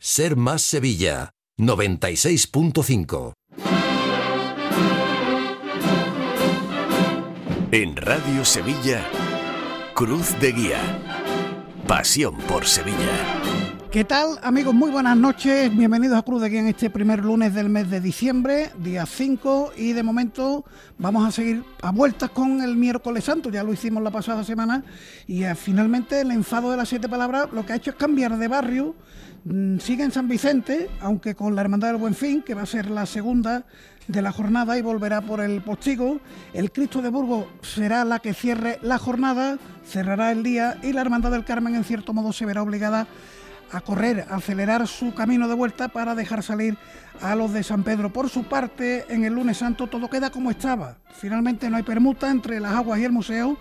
Ser Más Sevilla, 96.5. En Radio Sevilla, Cruz de Guía. Pasión por Sevilla. ¿Qué tal amigos? Muy buenas noches, bienvenidos a Cruz de Guía en este primer lunes del mes de diciembre, día 5 y de momento vamos a seguir a vueltas con el miércoles santo, ya lo hicimos la pasada semana y eh, finalmente el enfado de las siete palabras lo que ha hecho es cambiar de barrio, sigue en San Vicente, aunque con la Hermandad del Buen Fin, que va a ser la segunda de la jornada y volverá por el postigo. El Cristo de Burgos será la que cierre la jornada, cerrará el día y la Hermandad del Carmen en cierto modo se verá obligada a correr, a acelerar su camino de vuelta para dejar salir a los de San Pedro. Por su parte, en el lunes santo todo queda como estaba. Finalmente no hay permuta entre las aguas y el museo,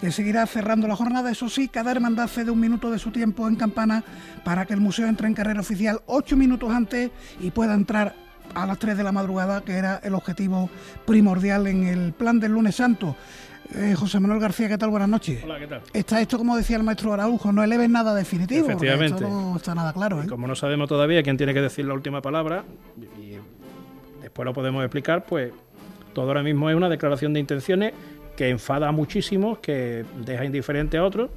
que seguirá cerrando la jornada. Eso sí, cada hermandad cede un minuto de su tiempo en campana para que el museo entre en carrera oficial ocho minutos antes y pueda entrar a las 3 de la madrugada, que era el objetivo primordial en el plan del lunes santo. Eh, José Manuel García, ¿qué tal? Buenas noches. Hola, ¿qué tal? Está esto, como decía el maestro Araujo, no eleves nada definitivo. Efectivamente. Esto no está nada claro. ¿eh? Como no sabemos todavía quién tiene que decir la última palabra, y después lo podemos explicar, pues todo ahora mismo es una declaración de intenciones que enfada muchísimo, que deja indiferente a otros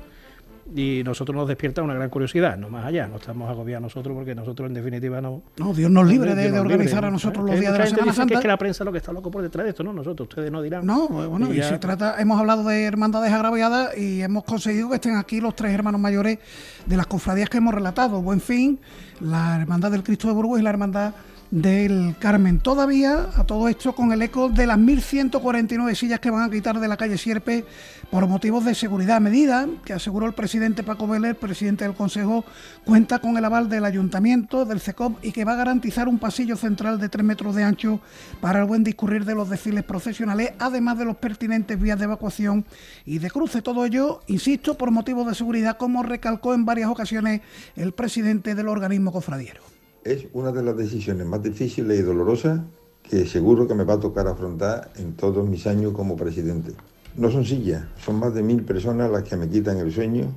y nosotros nos despierta una gran curiosidad, no más allá, no estamos agobiados nosotros porque nosotros en definitiva no... No, Dios nos libre de, de organizar libre, a nosotros ¿eh? los días de la Semana Que Santa. es que la prensa lo que está loco por detrás de esto, ¿no? Nosotros, ustedes no dirán. No, bueno, y, Y ya- se trata, hemos hablado de hermandades agraviadas y hemos conseguido que estén aquí los tres hermanos mayores de las cofradías que hemos relatado. Buen fin, la hermandad del Cristo de Burgos y la hermandad del Carmen. Todavía, a todo esto, con el eco de las 1.149 sillas que van a quitar de la calle Sierpe por motivos de seguridad. Medida que aseguró el presidente Paco Vélez, presidente del Consejo, cuenta con el aval del Ayuntamiento, del CECOP y que va a garantizar un pasillo central de 3 metros de ancho para el buen discurrir de los desfiles procesionales, además de los pertinentes vías de evacuación y de cruce. Todo ello, insisto, por motivos de seguridad, como recalcó en varias ocasiones el presidente del organismo cofradiero. Es una de las decisiones más difíciles y dolorosas que seguro que me va a tocar afrontar en todos mis años como presidente. No son sillas, son más de mil personas las que me quitan el sueño,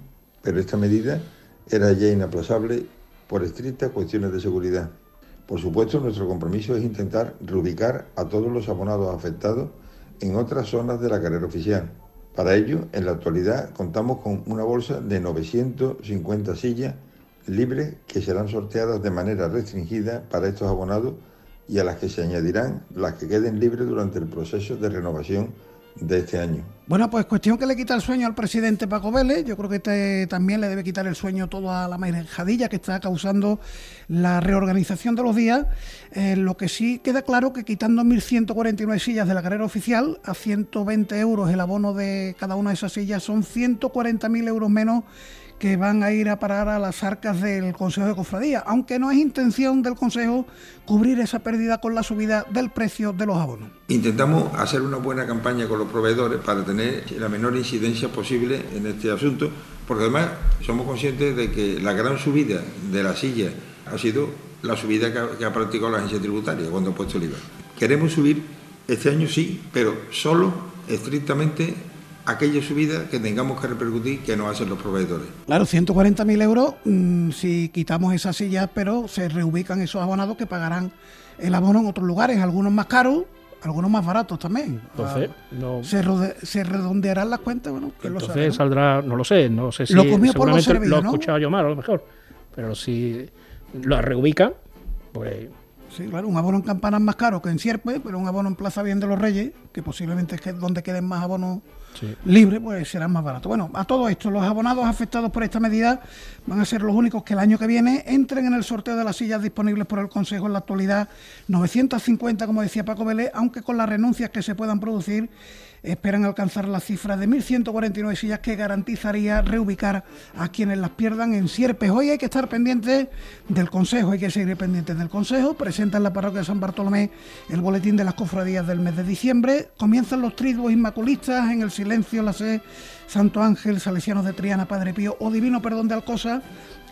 pero esta medida era ya inaplazable por estrictas cuestiones de seguridad. Por supuesto, nuestro compromiso es intentar reubicar a todos los abonados afectados en otras zonas de la carrera oficial. Para ello, en la actualidad contamos con una bolsa de 950 sillas libres que serán sorteadas de manera restringida para estos abonados y a las que se añadirán las que queden libres durante el proceso de renovación de este año. Bueno, pues cuestión que le quita el sueño al presidente Paco Vélez. Yo creo que este también le debe quitar el sueño toda la manejadilla que está causando la reorganización de los días. Eh, lo que sí queda claro que quitando 1.149 sillas de la carrera oficial a 120 euros el abono de cada una de esas sillas son 140.000 euros menos que van a ir a parar a las arcas del Consejo de Cofradía, aunque no es intención del Consejo cubrir esa pérdida con la subida del precio de los abonos. Intentamos hacer una buena campaña con los proveedores para tener la menor incidencia posible en este asunto, porque además somos conscientes de que la gran subida de la silla ha sido la subida que ha, practicado la agencia tributaria cuando ha puesto el IVA. Queremos subir este año sí, pero solo estrictamente aquella subida que tengamos que repercutir que nos hacen los proveedores. Claro, 140.000 euros mm, si quitamos esas sillas, pero se reubican esos abonados que pagarán el abono en otros lugares, algunos más caros, algunos más baratos también. Entonces, Ah, no, se, rode- se redondearán las cuentas, bueno, entonces sabe, ¿no? saldrá, no lo sé, no sé si Lo comió por lo servido, lo he ¿no? escuchado yo mal a lo mejor, pero si lo reubican, pues Sí, claro, un abono en campanas más caro que en Sierpe, pero un abono en Plaza Bien de los Reyes, que posiblemente es que donde queden más abonos libre, pues será más barato. Bueno, a todo esto, los abonados afectados por esta medida van a ser los únicos que el año que viene entren en el sorteo de las sillas disponibles por el Consejo en la actualidad. 950, como decía Paco Vélez, aunque con las renuncias que se puedan producir, esperan alcanzar la cifra de 1.149 sillas que garantizaría reubicar a quienes las pierdan en Sierpes. Hoy hay que estar pendientes del Consejo, hay que seguir pendientes del Consejo. Presenta en la parroquia de San Bartolomé el boletín de las cofradías del mes de diciembre. Comienzan los triduos inmaculistas en el silencio, la sed Santo Ángel, Salesianos de Triana, Padre Pío o Divino Perdón de Alcosa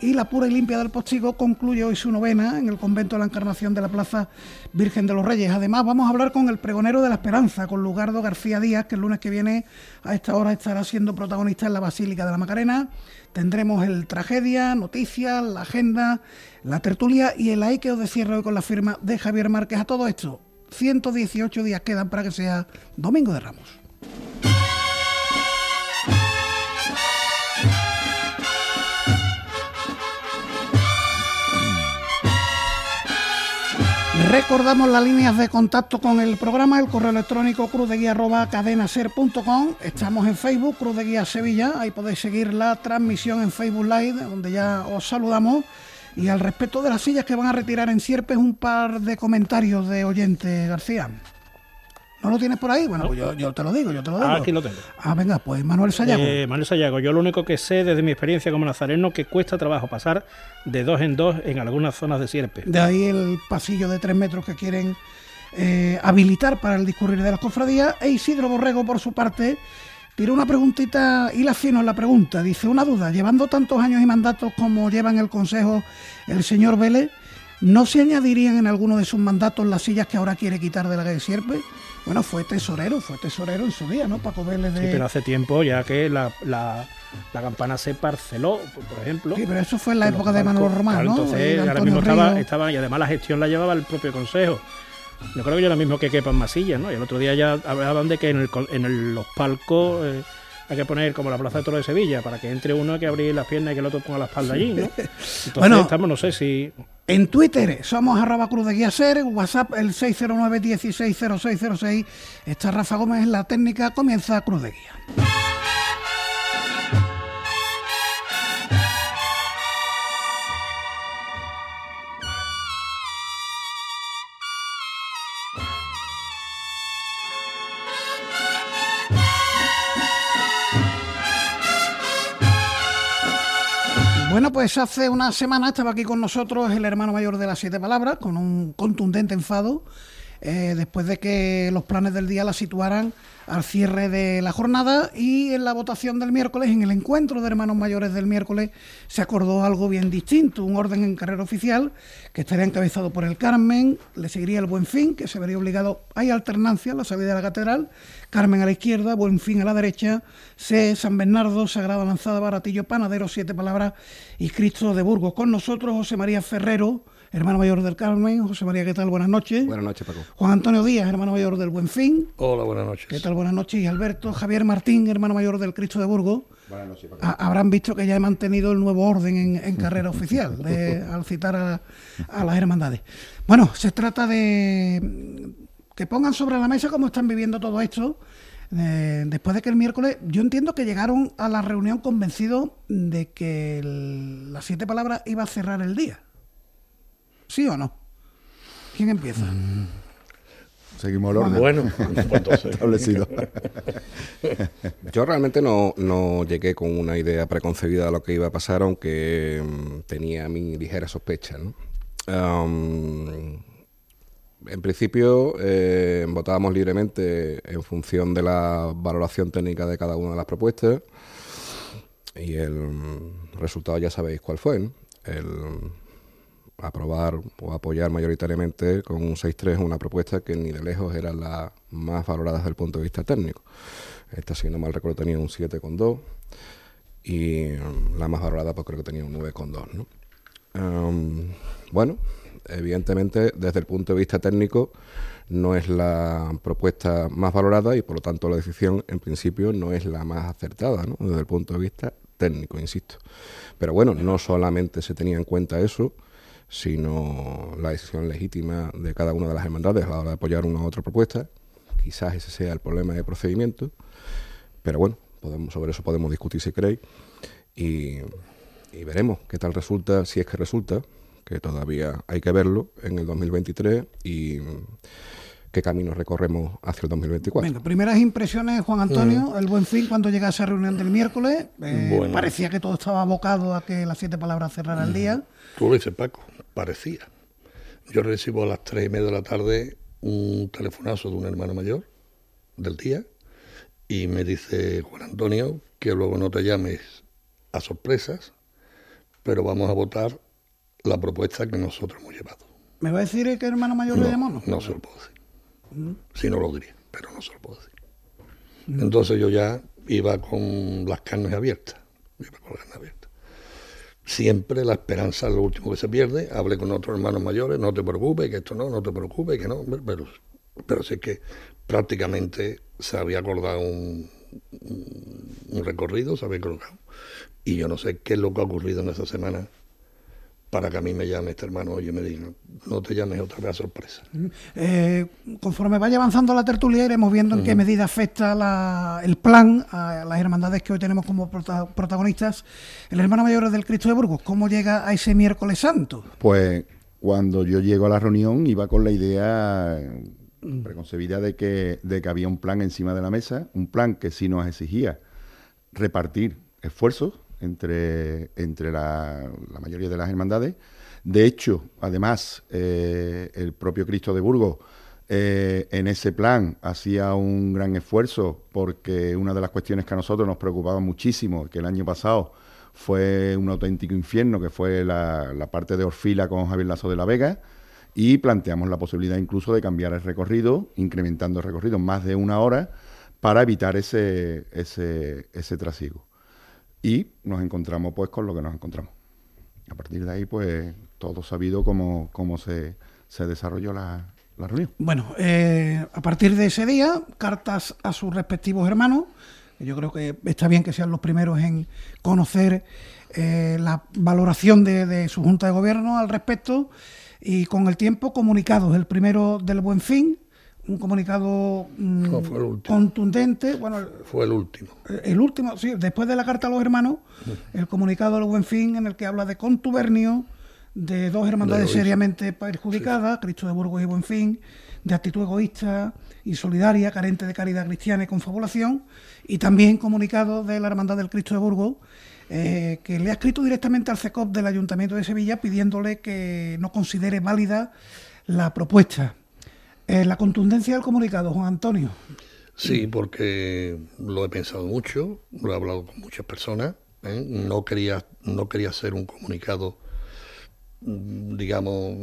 y la pura y limpia del Postigo concluye hoy su novena en el convento de la Encarnación de la Plaza Virgen de los Reyes. Además, vamos a hablar con el pregonero de la Esperanza, con Lugardo García Díaz, que el lunes que viene a esta hora estará siendo protagonista en la Basílica de la Macarena. Tendremos el tragedia, noticias, la agenda, la tertulia y el ahí que os cierre hoy con la firma de Javier Márquez. A todo esto, 118 días quedan para que sea Domingo de Ramos. Recordamos las líneas de contacto con el programa, el correo electrónico cruzdeguía.cadenaser.com. Estamos en Facebook, Cruz de Guía Sevilla. Ahí podéis seguir la transmisión en Facebook Live, donde ya os saludamos. Y al respecto de las sillas que van a retirar en Sierpes, un par de comentarios de oyente García. ¿No lo tienes por ahí? Bueno, pues yo, te lo digo, yo te lo digo. Ah, aquí lo tengo. Ah, venga, pues Manuel Sayago. Eh, Manuel Sayago, yo lo único que sé desde mi experiencia como nazareno que cuesta trabajo pasar de dos en dos en algunas zonas de Sierpe. De ahí el pasillo de tres metros que quieren eh, habilitar para el discurrir de las cofradías. E Isidro Borrego, por su parte, tiró una preguntita y la fino en la pregunta. Dice, una duda, llevando tantos años y mandatos como lleva en el Consejo el señor Vélez, ¿no se añadirían en alguno de sus mandatos las sillas que ahora quiere quitar de la calle Sierpe? Bueno, fue tesorero, fue tesorero en su día, ¿no? Paco Vélez de... Sí, pero hace tiempo ya que la, la, la campana se parceló, por ejemplo. Sí, pero eso fue en la época de Manuel Román, ¿no? Entonces, ahora mismo estaba, estaba, y además la gestión la llevaba el propio consejo. Yo creo que ya lo mismo que quepan masillas, ¿no? Y el otro día ya hablaban de que en, el, en los palcos eh, hay que poner como la Plaza de Toro de Sevilla, para que entre uno que abrir las piernas y que el otro ponga la espalda allí, ¿no? Entonces bueno, estamos, no sé si... En Twitter somos arroba cruz de guía ser, WhatsApp el 609 160606. Está Rafa Gómez la técnica, comienza Cruz de Guía. Bueno, pues hace una semana estaba aquí con nosotros el hermano mayor de las siete palabras, con un contundente enfado, eh, después de que los planes del día la situaran al cierre de la jornada y en la votación del miércoles, en el encuentro de hermanos mayores del miércoles, se acordó algo bien distinto, un orden en carrera oficial que estaría encabezado por el Carmen, le seguiría el Buen Fin, que se vería obligado, hay alternancia, la salida de la catedral, Carmen a la izquierda, Buen Fin a la derecha, C, San Bernardo, Sagrada Lanzada, Baratillo, Panadero, Siete Palabras y Cristo de Burgos. Con nosotros José María Ferrero, hermano mayor del Carmen. José María, ¿qué tal? Buenas noches. Buenas noches, Paco. Juan Antonio Díaz, hermano mayor del Buen Fin. Hola, buenas noches. ¿Qué tal? Buenas noches. Y Alberto Javier Martín, hermano mayor del Cristo de Burgos. Buenas noches, Paco. Habrán visto que ya he mantenido el nuevo orden en, carrera oficial al citar a, a las hermandades. Bueno, se trata de que pongan sobre la mesa cómo están viviendo todo esto. Eh, después de que el miércoles, yo entiendo que llegaron a la reunión convencidos de que el, las siete palabras iba a cerrar el día. ¿Sí o no? ¿Quién empieza? Mm. Seguimos el orden. Bueno, establecido. Yo realmente no, no, llegué con una idea preconcebida de lo que iba a pasar, aunque um, tenía mi ligera sospecha. ¿no? Um, en principio eh, votábamos libremente en función de la valoración técnica de cada una de las propuestas y el resultado ya sabéis cuál fue. ¿no? El, aprobar o apoyar mayoritariamente con un 6-3 una propuesta que ni de lejos era la más valorada desde el punto de vista técnico. Esta, si no mal recuerdo, tenía un 7,2 y um, la más valorada pues creo que tenía un 9,2. ¿no? Um, bueno, evidentemente desde el punto de vista técnico no es la propuesta más valorada y por lo tanto la decisión en principio no es la más acertada desde el punto de vista técnico, insisto. Pero bueno, no solamente se tenía en cuenta eso, sino la decisión legítima de cada una de las hermandades a la hora de apoyar una u otra propuesta. Quizás ese sea el problema de procedimiento, pero bueno, podemos, sobre eso podemos discutir si queréis y, y veremos qué tal resulta, si es que resulta, que todavía hay que verlo en el 2023 y qué camino recorremos hacia el 2024. Venga, primeras impresiones, Juan Antonio, mm. el buen fin cuando llega a esa reunión del miércoles. Eh, parecía que todo estaba abocado a que las siete palabras cerraran el día. Tú lo dices, Paco, parecía. Yo recibo a las tres y media de la tarde un telefonazo de un hermano mayor del día y me dice, Juan Antonio, que luego no te llames a sorpresas, pero vamos a votar la propuesta que nosotros hemos llevado. ¿Me va a decir que hermano mayor no, le llamó? No, no se lo puedo decir. Si no lo diría, pero no se lo puedo decir. Entonces yo ya iba con las carnes abiertas. Iba con las carnes abiertas. Siempre la esperanza es lo último que se pierde. Hablé con otros hermanos mayores, no te preocupes, que esto no, no te preocupes, que no. Pero, pero sí que prácticamente se había acordado un, un recorrido, se había colocado. Y yo no sé qué es lo que ha ocurrido en esa semana para que a mí me llame este hermano y me diga, no te llames otra vez a sorpresa. Eh, conforme vaya avanzando la tertulia iremos viendo en qué medida afecta la, el plan a las hermandades que hoy tenemos como prota- protagonistas. El hermano mayor del Cristo de Burgos, ¿cómo llega a ese miércoles santo? Pues cuando yo llego a la reunión iba con la idea eh, preconcebida de que, de que había un plan encima de la mesa, un plan que sí nos exigía repartir esfuerzos entre, entre la, la mayoría de las hermandades. De hecho, además, eh, el propio Cristo de Burgos eh, en ese plan hacía un gran esfuerzo porque una de las cuestiones que a nosotros nos preocupaba muchísimo, que el año pasado fue un auténtico infierno, que fue la, la parte de Orfila con Javier Lazo de la Vega, y planteamos la posibilidad incluso de cambiar el recorrido, incrementando el recorrido más de una hora, para evitar ese, ese, ese trasiego. Y nos encontramos pues con lo que nos encontramos. A partir de ahí, pues todo sabido cómo, cómo se, se desarrolló la, la reunión. Bueno, eh, a partir de ese día, cartas a sus respectivos hermanos. Yo creo que está bien que sean los primeros en conocer eh, la valoración de su Junta de Gobierno al respecto y con el tiempo comunicados. El primero del Buen Fin, un comunicado mm, No, fue el último. contundente. Bueno, Fue el último. el último, sí, después de la carta a los hermanos, el comunicado del Buen Fin en el que habla de contubernio de dos hermandades seriamente perjudicadas, Cristo de Burgos y Buen Fin, de actitud egoísta, insolidaria, carente de caridad cristiana y confabulación, y también comunicado de la Hermandad del Cristo de Burgos, eh, que le ha escrito directamente al CECOP del Ayuntamiento de Sevilla pidiéndole que no considere válida la propuesta. Eh, la contundencia del comunicado, Juan Antonio. Sí, porque lo he pensado mucho, lo he hablado con muchas personas. ¿eh? No quería no quería hacer un comunicado, mm, digamos,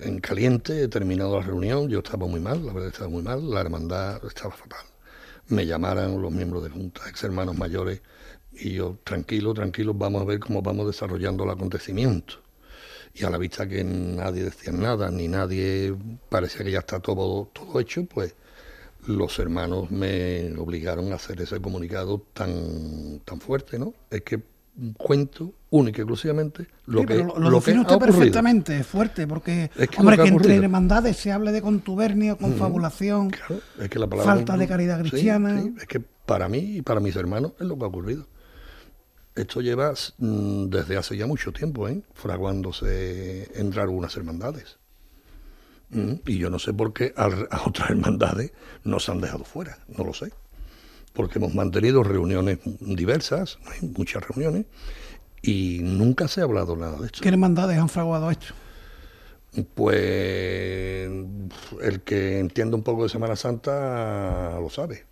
en caliente. He terminado la reunión, yo estaba muy mal, la verdad estaba muy mal, la hermandad estaba fatal. Me llamaran los miembros de junta, ex hermanos mayores, y yo, tranquilo, tranquilo, vamos a ver cómo vamos desarrollando el acontecimiento y a la vista que nadie decía nada, ni nadie parecía que ya está todo, todo hecho, pues los hermanos me obligaron a hacer ese comunicado tan, tan fuerte, ¿no? Es que cuento única y exclusivamente lo Sí, que, lo, lo lo que define ha usted ocurrido. perfectamente, es fuerte, porque, Es que hombre, que, entre hermandades se hable de contubernio, confabulación, Claro, es que la palabra falta de caridad Sí, cristiana. sí, es que para mí y para mis hermanos es lo que ha ocurrido. Esto lleva mm, desde hace ya mucho tiempo, ¿eh? fraguándose entre algunas hermandades. Mm, Y yo no sé por qué a, a otras hermandades nos han dejado fuera, no lo sé. Porque hemos mantenido reuniones diversas, hay muchas reuniones, y nunca se ha hablado nada de esto. ¿Qué hermandades han fraguado esto? Pues el que entiende un poco de Semana Santa lo sabe.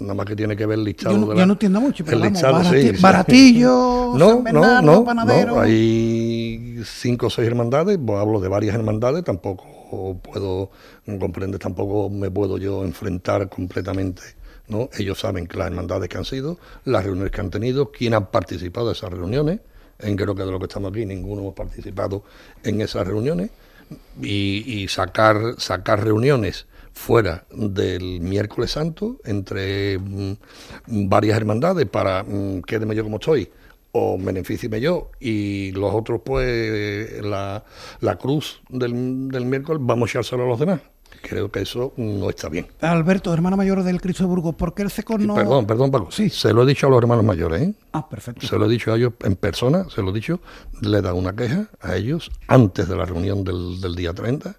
Nada más que tiene que ver el listado Yo no, de yo la- no entiendo mucho, pero el vamos, listado, barati- sí. Baratillo, No, no, Bernardo, no, Panadero. no, hay cinco o seis hermandades, pues hablo de varias hermandades, tampoco puedo, comprender, tampoco me puedo yo enfrentar completamente, ¿no? Ellos saben que las hermandades que han sido, las reuniones que han tenido, quién han participado de esas reuniones, en creo que de los que estamos aquí ninguno hemos participado en esas reuniones, y, y sacar, sacar reuniones fuera del miércoles santo entre mm, varias hermandades para mm, quédeme yo como estoy o benefícime yo y los otros pues la, la cruz del, del miércoles vamos a echárselo a los demás creo que eso no está bien Alberto, hermano mayor del Cristo de Burgos, ¿por qué el CECOR no...? perdón perdón Paco Sí. se lo he dicho a los hermanos mayores ¿eh? Ah, perfecto. se lo he dicho a ellos en persona, se lo he dicho, le he dado una queja a ellos antes de la reunión del, del día 30,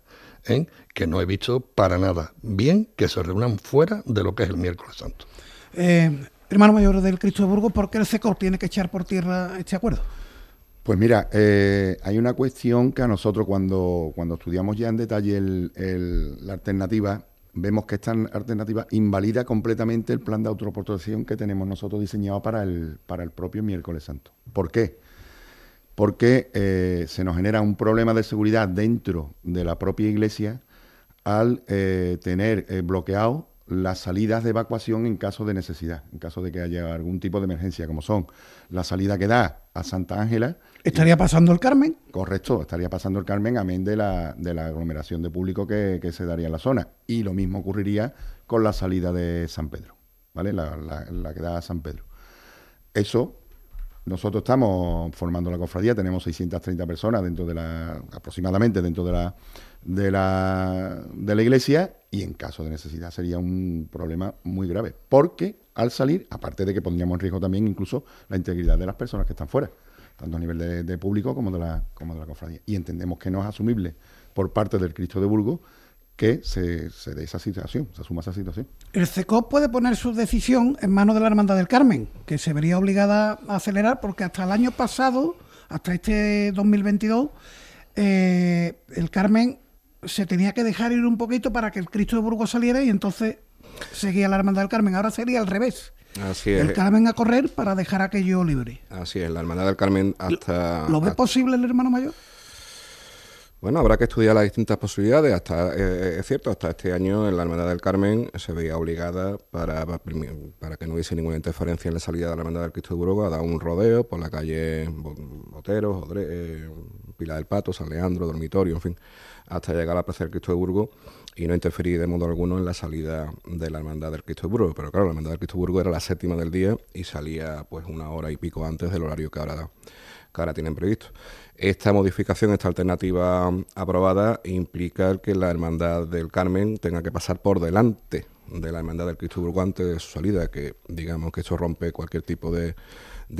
¿eh? que no he visto para nada bien que se reúnan fuera de lo que es el miércoles santo. Eh, hermano mayor del Cristo de Burgos, ¿por qué el CECOR tiene que echar por tierra este acuerdo? Pues mira, eh, hay una cuestión que a nosotros cuando, cuando estudiamos ya en detalle el- el- la alternativa, vemos que esta alternativa invalida completamente el plan de autoprotección que tenemos nosotros diseñado para el, para el propio miércoles santo. ¿Por qué? Porque eh, se nos genera un problema de seguridad dentro de la propia iglesia al eh, tener eh, bloqueado las salidas de evacuación en caso de necesidad, en caso de que haya algún tipo de emergencia, como son la salida que da a Santa Ángela. ¿Estaría pasando el Carmen? Correcto, estaría pasando el Carmen, amén de la, de la aglomeración de público que, se daría en la zona. Y lo mismo ocurriría con la salida de San Pedro, ¿vale? La, la que da a San Pedro. Eso nosotros estamos formando la cofradía, tenemos 630 personas dentro de la, aproximadamente dentro de la, de la, de la iglesia y en caso de necesidad sería un problema muy grave, porque al salir, aparte de que pondríamos en riesgo también incluso la integridad de las personas que están fuera, tanto a nivel de, público como de, la, como de la cofradía. Y entendemos que no es asumible por parte del Cristo de Burgos que se, se dé esa situación, se asuma esa situación. El CECOP puede poner su decisión en manos de la Hermandad del Carmen, que se vería obligada a acelerar porque hasta el año pasado, hasta este 2022, eh, el Carmen se tenía que dejar ir un poquito para que el Cristo de Burgos saliera y entonces seguía la Hermandad del Carmen. Ahora sería al revés. Así es. El Carmen a correr para dejar aquello libre. Así es, la Hermandad del Carmen hasta... ¿Lo ve posible el hermano mayor? Bueno, habrá que estudiar las distintas posibilidades. Hasta eh, es cierto, hasta este año en la Hermandad del Carmen se veía obligada para, para que no hubiese ninguna interferencia en la salida de la Hermandad del Cristo de Burgos a dar un rodeo por la calle Boteros, eh, Pila del Pato, San Leandro, Dormitorio, en fin, hasta llegar a la Plaza del Cristo de Burgos y no interferir de modo alguno en la salida de la Hermandad del Cristo de Burgos. Pero claro, la Hermandad del Cristo de Burgos era la séptima del día y salía pues una hora y pico antes del horario que ahora, que ahora tienen previsto. Esta modificación, esta alternativa aprobada, implica que la Hermandad del Carmen tenga que pasar por delante de la Hermandad del Cristo Burgo antes de su salida, que digamos que eso rompe cualquier tipo de,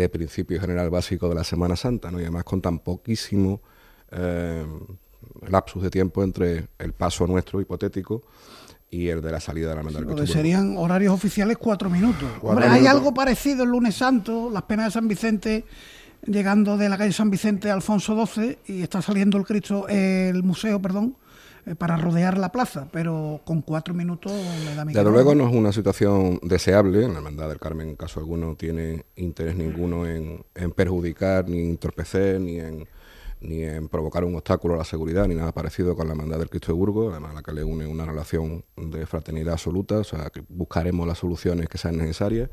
principio general básico de la Semana Santa, ¿no? y además con tan poquísimo eh, lapsus de tiempo entre el paso nuestro hipotético y el de la salida de la Hermandad del Cristo Serían horarios oficiales cuatro minutos. Hombre, hay algo parecido el lunes santo, las penas de San Vicente llegando de la calle San Vicente a Alfonso XII y está saliendo el Cristo, el museo, perdón, eh, para rodear la plaza, pero con cuatro minutos me da mi Desde luego no es una situación deseable, la Hermandad del Carmen en caso alguno tiene interés ninguno en, en perjudicar, ni entorpecer, ni en ni en provocar un obstáculo a la seguridad, ni nada parecido con la hermandad del Cristo de Burgos, además a la que le une una relación de fraternidad absoluta, o sea, que buscaremos las soluciones que sean necesarias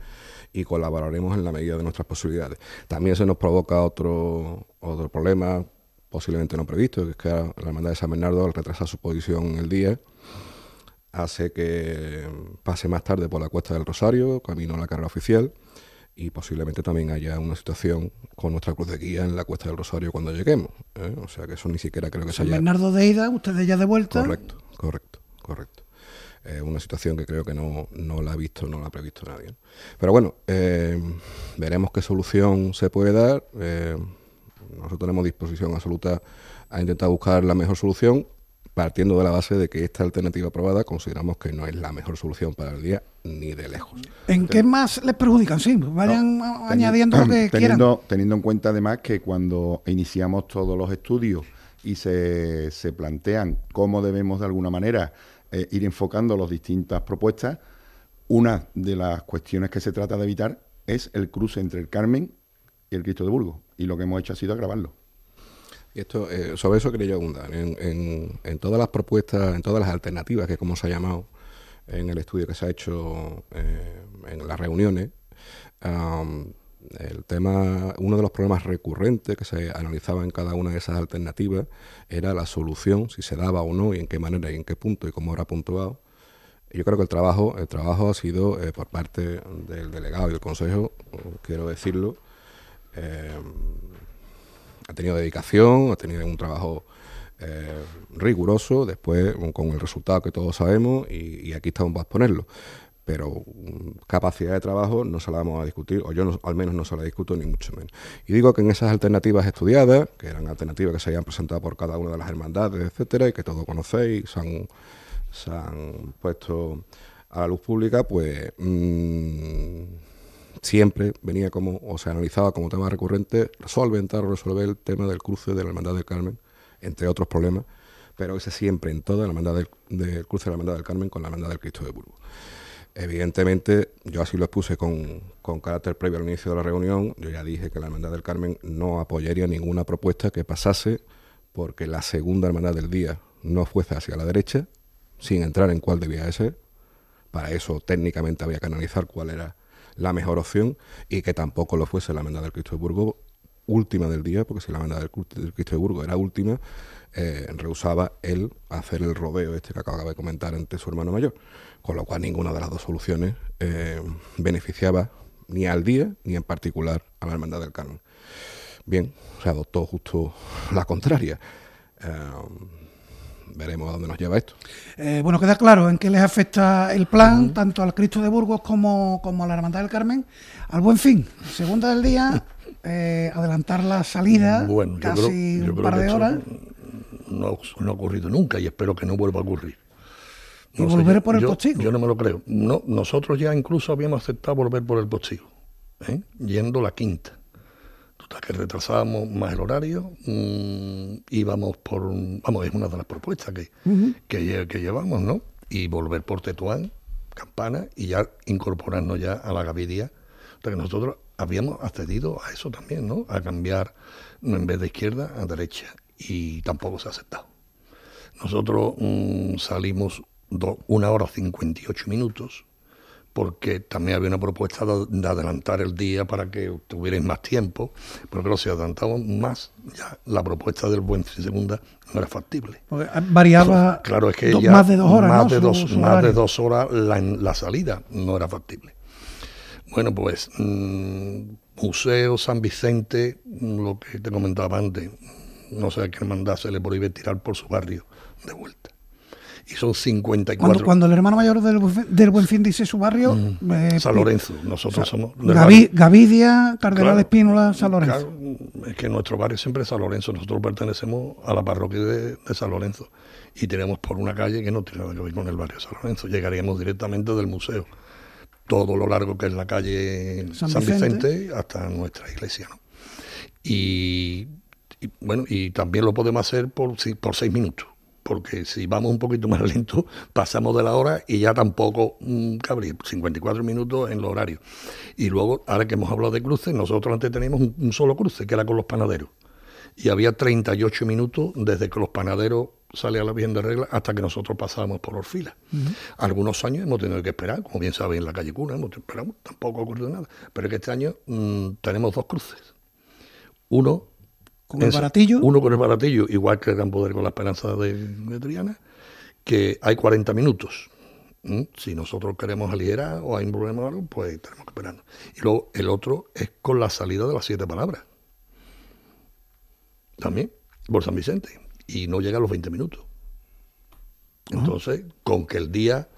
y colaboraremos en la medida de nuestras posibilidades. También se nos provoca otro, otro problema, posiblemente no previsto, que es que la hermandad de San Bernardo, al retrasar su posición en el día, hace que pase más tarde por la Cuesta del Rosario, camino a la carrera oficial, y posiblemente también haya una situación con nuestra cruz de guía en la Cuesta del Rosario cuando lleguemos. ¿eh? O sea que eso ni siquiera creo que San sea. Bernardo de ida, ustedes ya de vuelta. Correcto, correcto, correcto. Una situación que creo que no, no, la ha visto, no la ha previsto nadie. Pero bueno, eh, veremos qué solución se puede dar. Eh, nosotros tenemos disposición absoluta a intentar buscar la mejor solución partiendo de la base de que esta alternativa aprobada consideramos que no es la mejor solución para el día ni de lejos. ¿En qué más les perjudican? Sí, vayan añadiendo lo que teniendo, quieran. Teniendo en cuenta además que cuando iniciamos todos los estudios y se, se plantean cómo debemos de alguna manera eh, ir enfocando las distintas propuestas, una de las cuestiones que se trata de evitar es el cruce entre el Carmen y el Cristo de Burgos. Y lo que hemos hecho ha sido agravarlo. Y esto, eh, sobre eso quería yo abundar. En, todas las propuestas, en todas las alternativas, que como se ha llamado en el estudio que se ha hecho eh, en las reuniones, el tema, uno de los problemas recurrentes que se analizaba en cada una de esas alternativas era la solución, si se daba o no, y en qué manera y en qué punto y cómo era puntuado. Yo creo que el trabajo, el trabajo ha sido eh, por parte del delegado y del consejo, quiero decirlo, ha tenido dedicación, ha tenido un trabajo eh, riguroso, después con el resultado que todos sabemos y, aquí estamos para ponerlo. Pero mm, capacidad de trabajo no se la vamos a discutir, o yo al menos no se la discuto ni mucho menos. Y digo que en esas alternativas estudiadas, que eran alternativas que se habían presentado por cada una de las hermandades, etcétera, y que todos conocéis, se han, han puesto a la luz pública, pues mmm, siempre venía como, o se analizaba como tema recurrente, solventar o resolver el tema del cruce de la Hermandad del Carmen, entre otros problemas, pero ese siempre en toda la cruce de la hermandad del Carmen con la hermandad del Cristo de Burgos. Evidentemente, yo así lo expuse con, carácter previo al inicio de la reunión. Yo ya dije que la Hermandad del Carmen no apoyaría ninguna propuesta que pasase porque la segunda Hermandad del día no fuese hacia la derecha, sin entrar en cuál debía ser. Para eso técnicamente había que analizar cuál era la mejor opción y que tampoco lo fuese la Hermandad del Cristo de Burgos última del día, porque si la Hermandad del Cristo de Burgos era última, eh, rehusaba él hacer el rodeo este que acaba de comentar ante su hermano mayor con lo cual ninguna de las dos soluciones eh, beneficiaba ni al día ni en particular a la Hermandad del Carmen. Bien, se adoptó justo la contraria. Eh, veremos a dónde nos lleva esto. Eh, bueno, queda claro en qué les afecta el plan, tanto al Cristo de Burgos como, como, a la Hermandad del Carmen. Al buen fin, segunda del día, adelantar la salida bueno, casi un par de horas. No, no ha ocurrido nunca y espero que no vuelva a ocurrir. ¿Y volver por el postigo? Yo no me lo creo. No, nosotros ya incluso habíamos aceptado volver por el postigo, ¿eh? yendo la quinta. Total, que retrasábamos más el horario, mm, íbamos por. Vamos, es una de las propuestas que, que, llevamos, ¿no? Y volver por Tetuán, Campana, y ya incorporarnos ya a la sea que nosotros habíamos accedido a eso también, ¿no? A cambiar en vez de izquierda a derecha. Y tampoco se ha aceptado. Nosotros mm, salimos una hora 58 minutos, porque también había una propuesta de, adelantar el día para que tuvierais más tiempo, pero claro, si adelantamos más, ya la propuesta del buen segunda no era factible. variaba claro, es que más de dos horas. Más, de, dos, más de dos horas la, la, salida no era factible. Bueno, pues mm, Museo San Vicente, lo que te comentaba antes, no sé a qué hermandad se le prohíbe tirar por su barrio de vuelta y son 54. Cuando, cuando el hermano mayor del, del Buen Fin dice su barrio. Mm. Eh, San Lorenzo, nosotros somos. Gavidia, Cardenal Espínola, San Lorenzo. es que nuestro barrio siempre es San Lorenzo, nosotros pertenecemos a la parroquia de, San Lorenzo y tenemos por una calle que no tiene nada que ver con el barrio San Lorenzo, llegaríamos directamente del museo, todo lo largo que es la calle San, Vicente. hasta nuestra iglesia. ¿no? Y, bueno, y también lo podemos hacer por, por seis minutos porque si vamos un poquito más lento, pasamos de la hora y ya tampoco mmm, cabría 54 minutos en los horarios. Y luego, ahora que hemos hablado de cruces, nosotros antes teníamos un, solo cruce, que era con los panaderos. Y había 38 minutos desde que los panaderos salían a la Virgen de Regla hasta que nosotros pasábamos por Orfila. Algunos años hemos tenido que esperar, como bien saben, en la calle Cuna, hemos esperado, tampoco ha ocurrido nada. Pero es que este año mm, tenemos dos cruces. Uno con el baratillo. Uno con el baratillo, igual que el Gran Poder con la Esperanza de, Triana, que hay 40 minutos. ¿Mm? Si nosotros queremos aligerar o hay un problema o algo, pues tenemos que esperar. Y luego el otro es con la salida de las siete palabras. También, por San Vicente. Y no llega a los 20 minutos. Ah. Entonces, con que el día,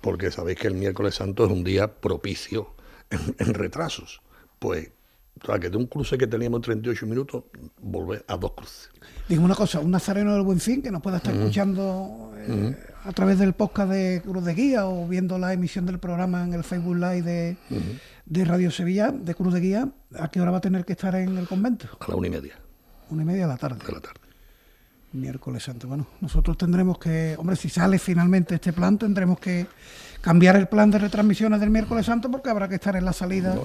porque sabéis que el miércoles santo es un día propicio en retrasos, pues o sea, que de un cruce que teníamos 38 minutos, volver a dos cruces. Digo una cosa, un nazareno del Buen Fin que nos pueda estar escuchando eh, a través del podcast de Cruz de Guía o viendo la emisión del programa en el Facebook Live de, de Radio Sevilla, de Cruz de Guía, ¿a qué hora va a tener que estar en el convento? A la una y media. Una y media de la tarde. De la tarde. Miércoles Santo. Bueno, nosotros tendremos que, hombre, si sale finalmente este plan, tendremos que cambiar el plan de retransmisiones del miércoles santo porque habrá que estar en la salida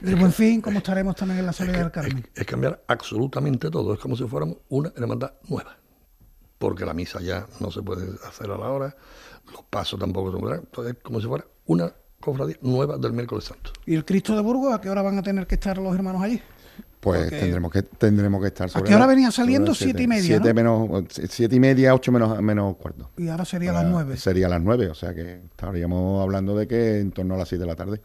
del Buen Fin, como estaremos también en la salida del Carmen. Es, cambiar absolutamente todo, es como si fuéramos una hermandad nueva, porque la misa ya no se puede hacer a la hora, los pasos tampoco se pueden, entonces es como si fuera una cofradía nueva del miércoles santo. ¿Y el Cristo de Burgos a qué hora van a tener que estar los hermanos allí? Pues tendremos que tendremos que estar sobre ¿A qué hora venía saliendo? Siete, y media. Siete, menos, siete y media, ocho menos, menos cuarto. Y ahora sería las nueve. Sería las nueve, o sea que estaríamos hablando de que en torno a las siete de la tarde.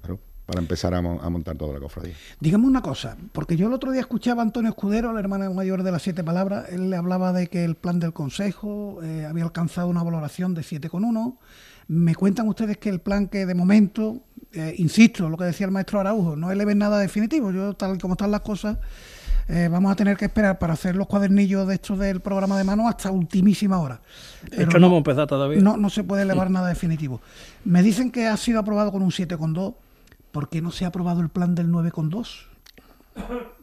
Claro, para empezar a, montar toda la cofradía. Dígame una cosa, porque yo el otro día escuchaba a Antonio Escudero, el hermano mayor de las siete palabras, él le hablaba de que el plan del Consejo eh, había alcanzado una valoración de siete con uno. Me cuentan ustedes que el plan que de momento eh, insisto, lo que decía el maestro Araujo, no eleven nada definitivo. Yo, tal como están las cosas, eh, vamos a tener que esperar para hacer los cuadernillos de estos del programa de mano hasta ultimísima hora. Es que no, hemos empezado todavía. No, no se puede elevar nada definitivo. Me dicen que ha sido aprobado con un 7,2. ¿Por qué no se ha aprobado el plan del 9,2?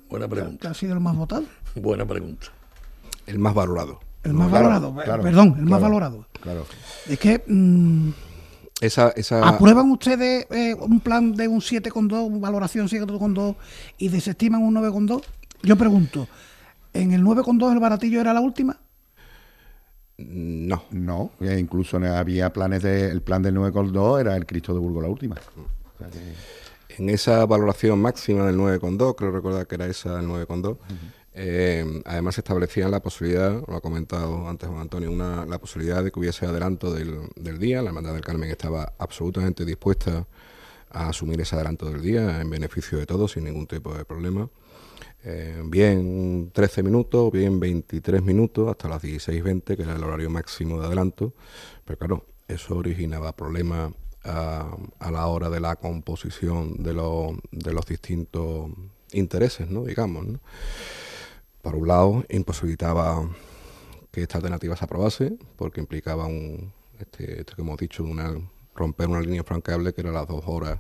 Buena pregunta. Que ha sido el más votado. Buena pregunta. El más valorado. El más Claro, valorado, eh, claro, perdón, el más valorado. Claro. Es que mm, Esa, esa, aprueban ustedes eh, un plan de un 7,2, una valoración 7,2 y desestiman un 9,2. Yo pregunto, ¿en el 9,2 el baratillo era la última? no. No, e incluso había planes de. El plan del 9,2 era el Cristo de Burgos la última. O sea que- En esa valoración máxima del 9,2, creo recordar que era esa el 9,2, eh, además se establecía la posibilidad, lo ha comentado antes Juan Antonio, una, la posibilidad de que hubiese adelanto del, día. La Hermandad del Carmen estaba absolutamente dispuesta a asumir ese adelanto del día en beneficio de todos, sin ningún tipo de problema. Eh, bien 13 minutos, bien 23 minutos, hasta las 16.20, que era el horario máximo de adelanto. Pero claro, eso originaba problemas a, la hora de la composición de, los distintos intereses, ¿no? digamos. Por un lado, imposibilitaba que esta alternativa se aprobase, porque implicaba un, este, esto que hemos dicho, una, romper una línea franqueable que era las dos horas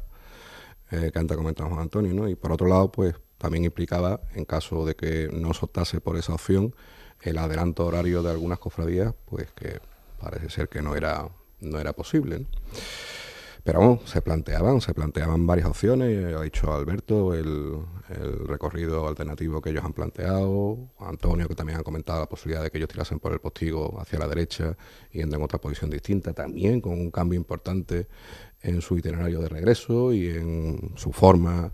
eh, que antes comentaba Juan Antonio, ¿no? Y por otro lado, pues también implicaba, en caso de que no se optase por esa opción, el adelanto horario de algunas cofradías, pues que parece ser que no era, no era posible. Pero vamos, se planteaban, se planteaban varias opciones, ha dicho Alberto, el, el recorrido alternativo que ellos han planteado, Antonio que también ha comentado la posibilidad de que ellos tirasen por el postigo hacia la derecha y en otra posición distinta, también con un cambio importante en su itinerario de regreso y en su forma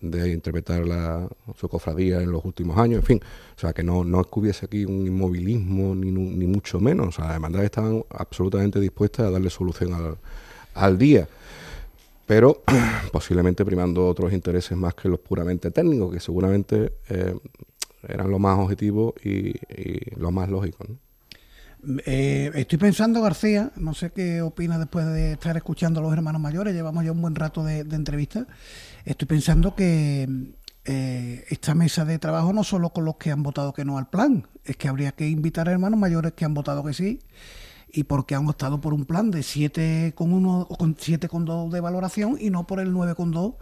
de interpretar la, su cofradía en los últimos años, en fin, o sea, que no, no es que hubiese aquí un inmovilismo ni, ni mucho menos, o sea, las hermandades estaban absolutamente dispuestas a darle solución al, al día, pero posiblemente primando otros intereses más que los puramente técnicos, que seguramente eh, eran los más objetivos y, los más lógicos. Eh, estoy pensando, García, no sé qué opina después de estar escuchando a los hermanos mayores, llevamos ya un buen rato de, de entrevista. Estoy pensando que eh, esta mesa de trabajo no solo con los que han votado que no al plan, es que habría que invitar a hermanos mayores que han votado que sí y porque han optado por un plan de 7,1 o con 7,2 de valoración y no por el 9,2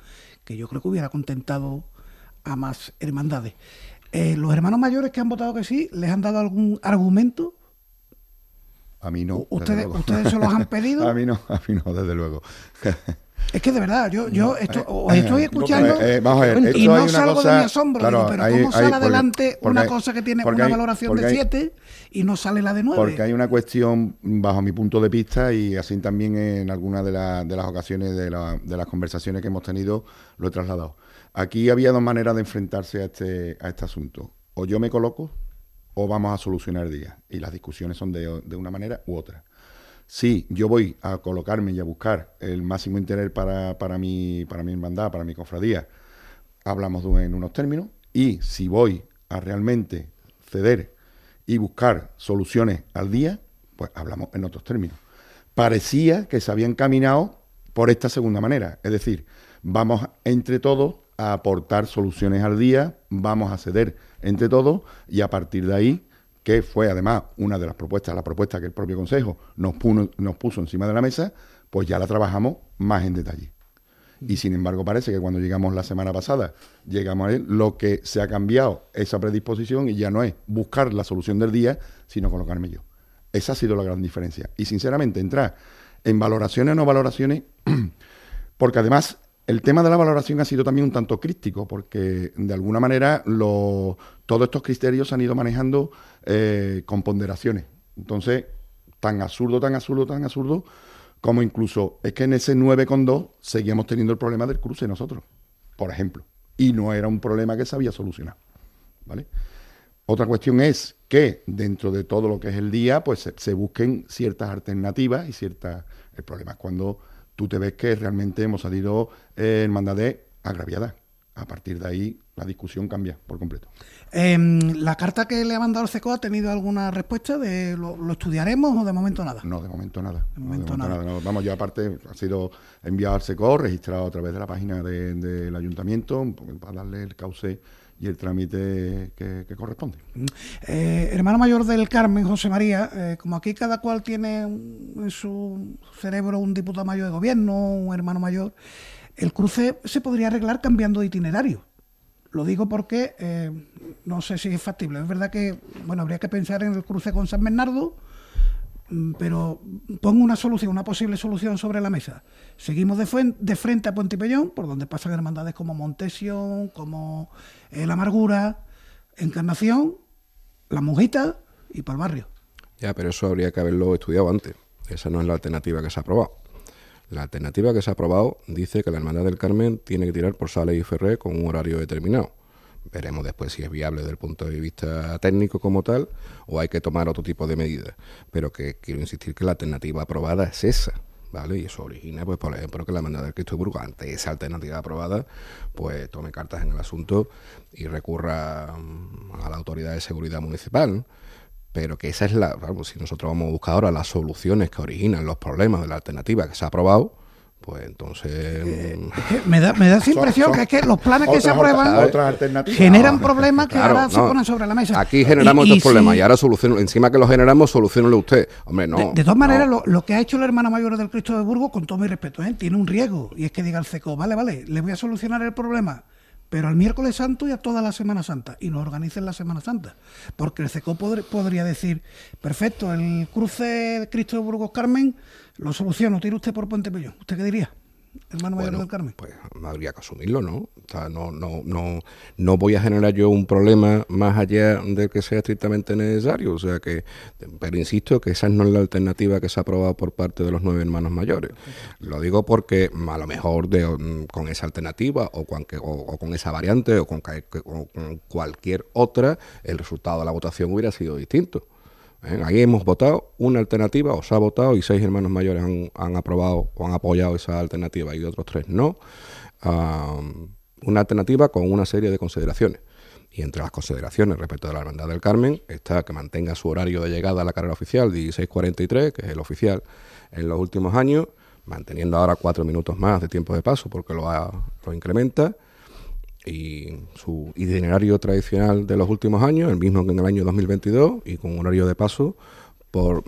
que yo creo que hubiera contentado a más hermandades. Eh, los hermanos mayores que han votado que sí, ¿les han dado algún argumento? A mí no. Ustedes- ustedes se los han pedido. a mí no, a mí no, desde luego. Es que de verdad, yo, yo esto, os estoy escuchando Eh, eh, vamos a ver, y no salgo cosa- de mi asombro, claro, digo, pero hay- ¿cómo sale adelante porque una cosa que tiene una hay- valoración de hay- 7 y no sale la de 9? Porque hay una cuestión, bajo mi punto de vista, y así también en algunas de, la- de las ocasiones de, la- de las conversaciones que hemos tenido, lo he trasladado. Aquí había dos maneras de enfrentarse a este, a este asunto. O yo me coloco o vamos a solucionar el día. Y las discusiones son de, de una manera u otra. Si yo voy a colocarme y a buscar el máximo interés para, para, mi, para mi hermandad, para mi cofradía, hablamos en unos términos. Y si voy a realmente ceder y buscar soluciones al día, pues hablamos en otros términos. Parecía que se había encaminado por esta segunda manera, es decir, vamos entre todos a aportar soluciones al día, vamos a ceder entre todos y a partir de ahí, que fue además una de las propuestas, la propuesta que el propio Consejo nos, nos puso encima de la mesa, pues ya la trabajamos más en detalle. Y sin embargo parece que cuando llegamos la semana pasada, llegamos a él, lo que se ha cambiado esa predisposición y ya no es buscar la solución del día, sino colocarme yo. Esa ha sido la gran diferencia. Y sinceramente, entrar en valoraciones o no valoraciones, porque además el tema de la valoración ha sido también un tanto crítico, porque de alguna manera lo- todos estos criterios se han ido manejando eh, con ponderaciones. Entonces, tan absurdo, tan absurdo, tan absurdo, como incluso es que en ese 9,2 seguíamos teniendo el problema del cruce nosotros, por ejemplo. Y no era un problema que se había solucionado. ¿Vale? Otra cuestión es que dentro de todo lo que es el día, pues se, se busquen ciertas alternativas y ciertas... El problema es cuando tú te ves que realmente hemos salido eh, hermandades agraviadas. A partir de ahí la discusión cambia por completo. Em, ¿La carta que le ha mandado el CECO ha tenido alguna respuesta? de ¿Lo, lo estudiaremos o de momento nada? No, de momento nada. De No, momento nada. no. Vamos, yo aparte ha sido enviado al SECO, registrado a través de la página de- del ayuntamiento, un poco para darle el cauce y el trámite que, corresponde. Eh, hermano mayor del Carmen, José María, eh, como aquí cada cual tiene en su cerebro un diputado mayor de gobierno, un hermano mayor, el cruce se podría arreglar cambiando de itinerario. Lo digo porque eh, no sé si es factible. Es verdad que, bueno, habría que pensar en el cruce con San Bernardo, pero pongo una solución, una posible solución sobre la mesa. Seguimos de, de frente a Puente Pellón, por donde pasan hermandades como Montesión, como eh, La Amargura, Encarnación, La Mujita y para el barrio. Ya, pero eso habría que haberlo estudiado antes. Esa no es la alternativa que se ha aprobado. La alternativa que se ha aprobado dice que la Hermandad del Carmen tiene que tirar por Sales y Ferré con un horario determinado. Veremos después si es viable desde el punto de vista técnico como tal o hay que tomar otro tipo de medidas. Pero que quiero insistir que la alternativa aprobada es esa. ¿Vale? Y eso origina, pues, por ejemplo, que la Hermandad del Cristo de ante esa alternativa aprobada, pues tome cartas en el asunto y recurra mm, a la autoridad de seguridad municipal pero que esa es la, si nosotros vamos a buscar ahora las soluciones que originan los problemas de la alternativa que se ha aprobado, pues entonces... Eh, mm, me, da, me da esa impresión que es que los planes que se aprueban generan problemas que ahora se ponen sobre la mesa. Aquí generamos estos problemas y ahora soluciono, encima que los generamos, solucionenlo usted. Hombre, no. De, todas maneras, lo, que ha hecho el hermano mayor del Cristo de Burgos, con todo mi respeto, ¿eh? tiene un riesgo y es que diga el CECO, vale, vale, le voy a solucionar el problema pero al miércoles santo y a toda la Semana Santa, y nos organicen la Semana Santa. Porque el CECO podría decir, perfecto, el cruce de Cristo de Burgos Carmen lo soluciono, tire usted por Puente Pellón. ¿Usted qué diría? Hermano mayor del Carmen. Pues habría que asumirlo, ¿no? O sea, no, no, no, no voy a generar yo un problema más allá de que sea estrictamente necesario. O sea que, pero insisto que esa no es la alternativa que se ha aprobado por parte de los nueve hermanos mayores. Lo digo porque a lo mejor de, con esa alternativa o con, o, con esa variante o con cualquier otra, el resultado de la votación hubiera sido distinto. ¿Eh? Ahí hemos votado una alternativa, o se ha votado, y seis hermanos mayores han, aprobado o han apoyado esa alternativa y otros tres no. una alternativa con una serie de consideraciones. Y entre las consideraciones respecto a la Hermandad del Carmen está que mantenga su horario de llegada a la carrera oficial 16.43, que es el oficial en los últimos años, manteniendo ahora cuatro minutos más de tiempo de paso porque lo, lo incrementa y su itinerario tradicional de los últimos años, el mismo que en el año 2022, y con un horario de paso por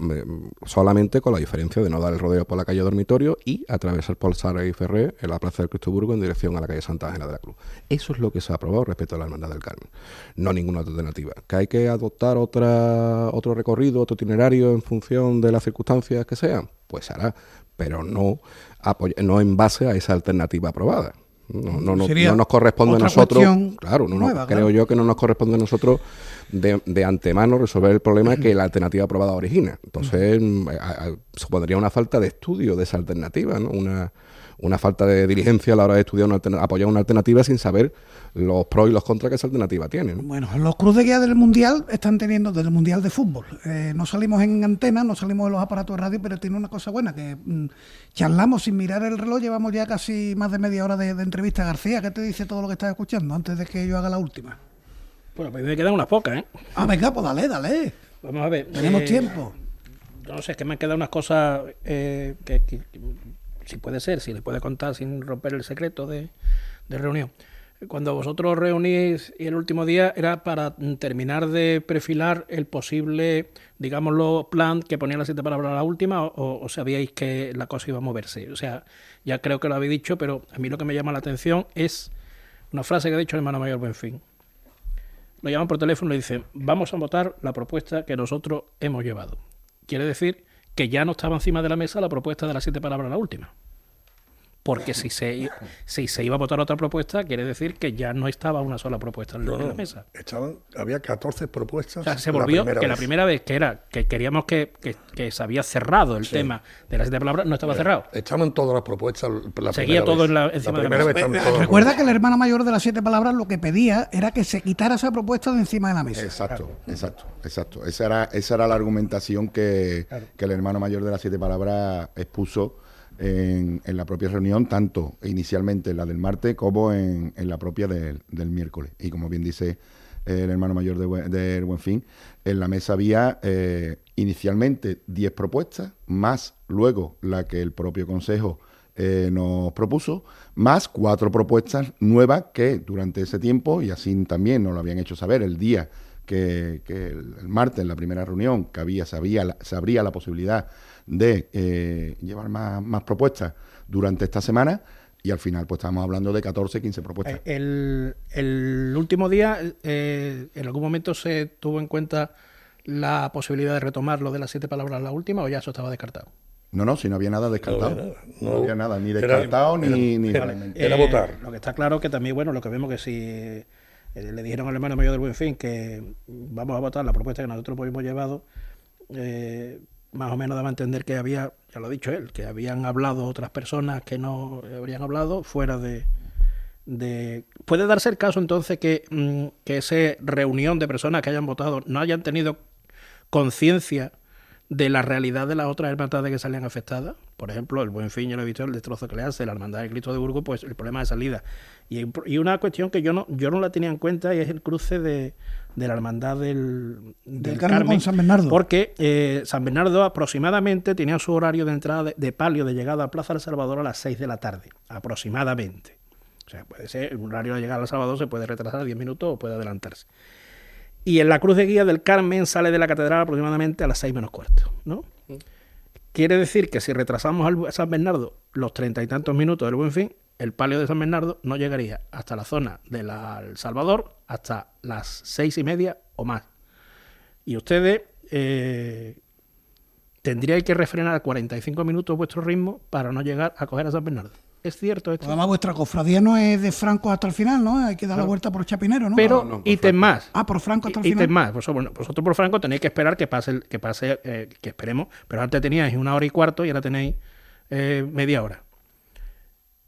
solamente con la diferencia de no dar el rodeo por la calle Dormitorio y atravesar por Sara y Ferré en la Plaza del Cristo en dirección a la calle Santa Ángela de la Cruz. Eso es lo que se ha aprobado respecto a la Hermandad del Carmen. No ninguna alternativa. ¿Que hay que adoptar otra, otro recorrido, otro itinerario en función de las circunstancias que sean? Pues hará, pero no, no en base a esa alternativa aprobada. No, no, no, nos corresponde a nosotros, claro, no, creo yo que no nos corresponde a nosotros de, de antemano resolver el problema que la alternativa aprobada origina. Entonces, mm, supondría una falta de estudio de esa alternativa, ¿no? una, una falta de diligencia a la hora de estudiar una apoyar una alternativa sin saber los pros y los contras que esa alternativa tiene. Bueno, los cruz de guía del Mundial están teniendo, del Mundial de Fútbol. Eh, no salimos en antena, no salimos en los aparatos de radio, pero tiene una cosa buena, que mm, charlamos sin mirar el reloj, llevamos ya casi más de media hora de, entrevista García. ¿Qué te dice todo lo que estás escuchando antes de que yo haga la última? Bueno, pues me quedan unas pocas, ¿eh? Ah, venga, pues dale, dale. Vamos a ver. Tenemos eh, tiempo. No sé, es que me han quedado unas cosas eh, que si puede ser, si le puede contar sin romper el secreto de, reunión. Cuando vosotros reunís y el último día era para terminar de perfilar el posible, digámoslo, plan que ponía las siete palabras a la última o, sabíais que la cosa iba a moverse. O sea, ya creo que lo habéis dicho, pero a mí lo que me llama la atención es una frase que ha dicho el hermano mayor Benfín. Lo llaman por teléfono y le dicen, vamos a votar la propuesta que nosotros hemos llevado. Quiere decir que ya no estaba encima de la mesa la propuesta de las siete palabras, la última porque si se, si se iba a votar otra propuesta, quiere decir que ya no estaba una sola propuesta en, la mesa. Estaban, había 14 propuestas. O sea, se volvió que la primera vez que era que queríamos que, que, se había cerrado el tema de las siete palabras, no estaba cerrado. Estaban todas las propuestas. Seguía todo en la, encima de la mesa. Recuerda que el hermano mayor de las siete palabras lo que pedía era que se quitara esa propuesta de encima de la mesa. Exacto, exacto, exacto. Esa era, esa era la argumentación que, que el hermano mayor de las siete palabras expuso en, la propia reunión, tanto inicialmente en la del martes como en, la propia del, miércoles. Y como bien dice el hermano mayor de, de Buenfín, en la mesa había eh, inicialmente 10 propuestas, más luego la que el propio Consejo eh, nos propuso, más cuatro propuestas nuevas que durante ese tiempo, y así también nos lo habían hecho saber el día que, el, martes, en la primera reunión, que había, se, se abría la posibilidad de eh, llevar más, propuestas durante esta semana y al final pues estamos hablando de 14, 15 propuestas. Eh, El, el último día, eh, ¿en algún momento se tuvo en cuenta la posibilidad de retomar lo de las siete palabras la última o ya eso estaba descartado? No, no, si no había nada descartado. había nada, No, no. había nada, ni Era- descartado ni, ni era- Eh, votar. Lo que está claro que también, bueno, lo que vemos que si eh, le dijeron al hermano mayor del Buen Fin que vamos a votar la propuesta que nosotros hemos llevado, eh, más o menos daba a entender que había, ya lo ha dicho él, que habían hablado otras personas que no habrían hablado fuera de... de puede darse el caso entonces que, mm, que esa reunión de personas que hayan votado no hayan tenido conciencia de la realidad de las otras hermandades que salían afectadas. Por ejemplo, el Buen Fin, yo lo he visto, el destrozo que le hace la Hermandad de Cristo de Burgos, pues el problema de salida. Y, y una cuestión que yo no, yo no la tenía en cuenta y es el cruce de, de la Hermandad del, Del Carmen con San Bernardo. Porque eh, San Bernardo aproximadamente tenía su horario de entrada de, de palio, de llegada a Plaza del Salvador a las 6 de la tarde, aproximadamente. O sea, puede ser, un horario de llegada al Salvador se puede retrasar 10 minutos o puede adelantarse. Y en la cruz de guía del Carmen sale de la catedral aproximadamente a las 6 menos cuarto, ¿no? Quiere decir que si retrasamos al San Bernardo los treinta y tantos minutos del Buen Fin, el palio de San Bernardo no llegaría hasta la zona del Salvador hasta las seis y media o más. Y ustedes eh, tendríais que refrenar a 45 minutos vuestro ritmo para no llegar a coger a San Bernardo. ¿Es cierto esto? Además, vuestra cofradía no es de Franco hasta el final, ¿no? Hay que dar la vuelta por Chapinero, ¿no? Pero, No, no, ítem más. Ah, por Franco hasta el ítem final. más. Vosotros, bueno, vosotros por Franco tenéis que esperar que pase, que pase, eh, que esperemos. Pero antes teníais una hora y cuarto y ahora tenéis eh, media hora.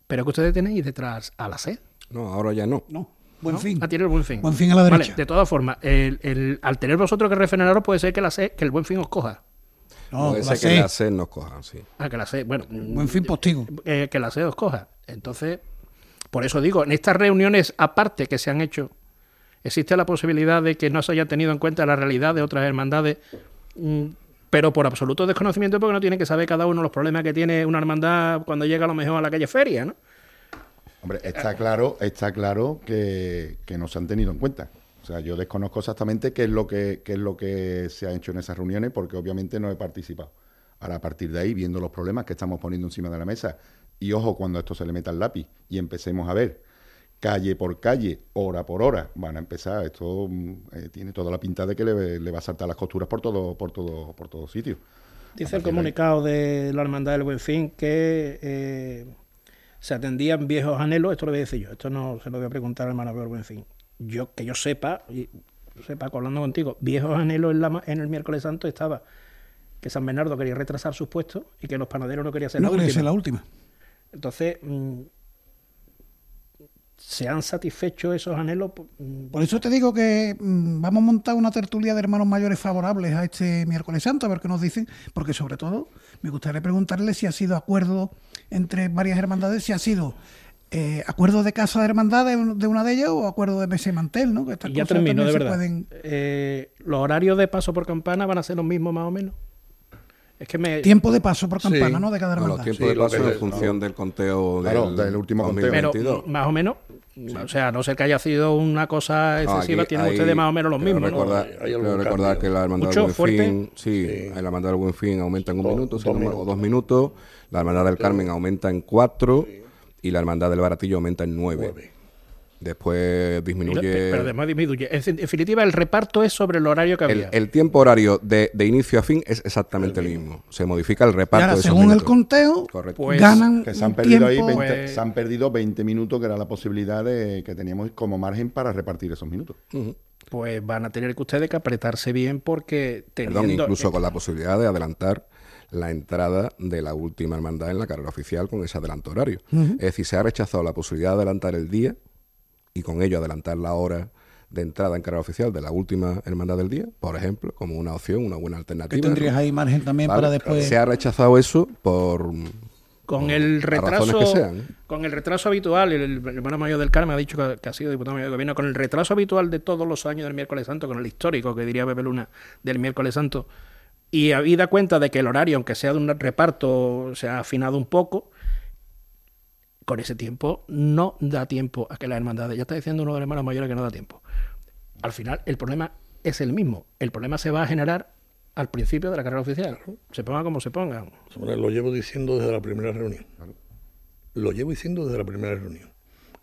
Pero que ustedes tenéis detrás a la sed. No, ahora ya no. No, buen ¿no? fin. A tirar el buen fin. Buen fin a la Vale, derecha. de todas formas, el, el- al tener vosotros que refrenaros, puede ser que la sed, que el buen fin os coja. No, la ser que C. la sed nos cojan, sí. Ah, que la sed, bueno, Buen fin postigo. eh, que la sed os coja. Entonces, por eso digo, en estas reuniones aparte que se han hecho, existe la posibilidad de que no se haya tenido en cuenta la realidad de otras hermandades, mm, pero por absoluto desconocimiento, porque no tiene que saber cada uno los problemas que tiene una hermandad cuando llega a lo mejor a la calle Feria, ¿no? Hombre, está claro, está claro que, que no se han tenido en cuenta. O sea, yo desconozco exactamente qué es lo que qué es lo que se ha hecho en esas reuniones, porque obviamente no he participado. Ahora, a partir de ahí, viendo los problemas que estamos poniendo encima de la mesa, y ojo cuando esto se le meta el lápiz y empecemos a ver calle por calle, hora por hora, van a empezar. Esto mm, eh, tiene toda la pinta de que le, le va a saltar las costuras por todo, por todo, por todo sitio. Dice el comunicado de la Hermandad del Buen Fin que eh, se atendían viejos anhelos, esto lo voy a decir yo, esto no se lo voy a preguntar al hermano del Buen Fin. Yo, que yo sepa, y sepa, hablando contigo, viejos anhelos en, la en el miércoles santo estaba que San Bernardo quería retrasar sus puestos y que los panaderos no querían ser No la quería última. ser la última. Entonces, mm, ¿se han satisfecho esos anhelos? Mm, Por eso te digo que mm, vamos a montar una tertulia de hermanos mayores favorables a este miércoles santo, a ver qué nos dicen, porque sobre todo me gustaría preguntarle si ha sido acuerdo entre varias hermandades, si ha sido eh, acuerdo de casa de hermandad de, un- de una de ellas o acuerdo de mesa y mantel, ¿no? Que estas Y ya cosas termino, de se verdad. pueden- Eh, ¿Los horarios de paso por campana van a ser los mismos más o menos? Es que me... Tiempo de paso por Sí. campana, ¿no? De cada No, hermandad. los tiempos Sí, de paso en función del conteo Claro, del, del último conteo. Pero 2022. más o menos, o sea, a no ser que haya sido una cosa No, excesiva, aquí tienen hay- ustedes más o menos los mismos, ¿no? recordar, Hay- hay recordar que la hermandad del Buen ¿Fuerte? Fin, sí, Sí. la hermandad del Buen Fin aumenta en un Dos- minuto, dos no o dos minutos, la hermandad del Carmen aumenta en cuatro y la hermandad del Baratillo aumenta en nueve. Nueve. Después disminuye Pero además disminuye. En definitiva, el reparto es sobre el horario que había. el tiempo horario de, de inicio a fin es exactamente el mismo. Se modifica el Y reparto ahora, de según el conteo, Correcto. Pues- ganan Que se han un perdido ahí tiempo- 20, Pues- se han perdido 20 minutos, que era la posibilidad de que teníamos como margen para repartir esos minutos. Pues van a tener que ustedes que apretarse bien porque teniendo... Perdón, incluso eh, con la posibilidad de adelantar la entrada de la última hermandad en la carrera oficial con ese adelanto horario. Es decir, se ha rechazado la posibilidad de adelantar el día y con ello adelantar la hora de entrada en carrera oficial de la última hermandad del día, por ejemplo, como una opción, una buena que alternativa. tendrías ahí margen también ¿Vale? para después... Se ha rechazado eso por con el retraso sean. con el retraso habitual el, el hermano mayor del Carmen ha dicho que, que ha sido diputado mayor de gobierno con el retraso habitual de todos los años del miércoles santo con el histórico que diría Pepe Luna del miércoles santo y habida cuenta de que el horario aunque sea de un reparto se ha afinado un poco con ese tiempo no da tiempo a que la hermandad ya está diciendo uno de los hermanos mayores que no da tiempo. Al final el problema es el mismo. El problema se va a generar al principio de la carrera oficial. Se ponga como se pongan Hombre, Lo llevo diciendo desde la primera reunión. lo llevo diciendo desde la primera reunión.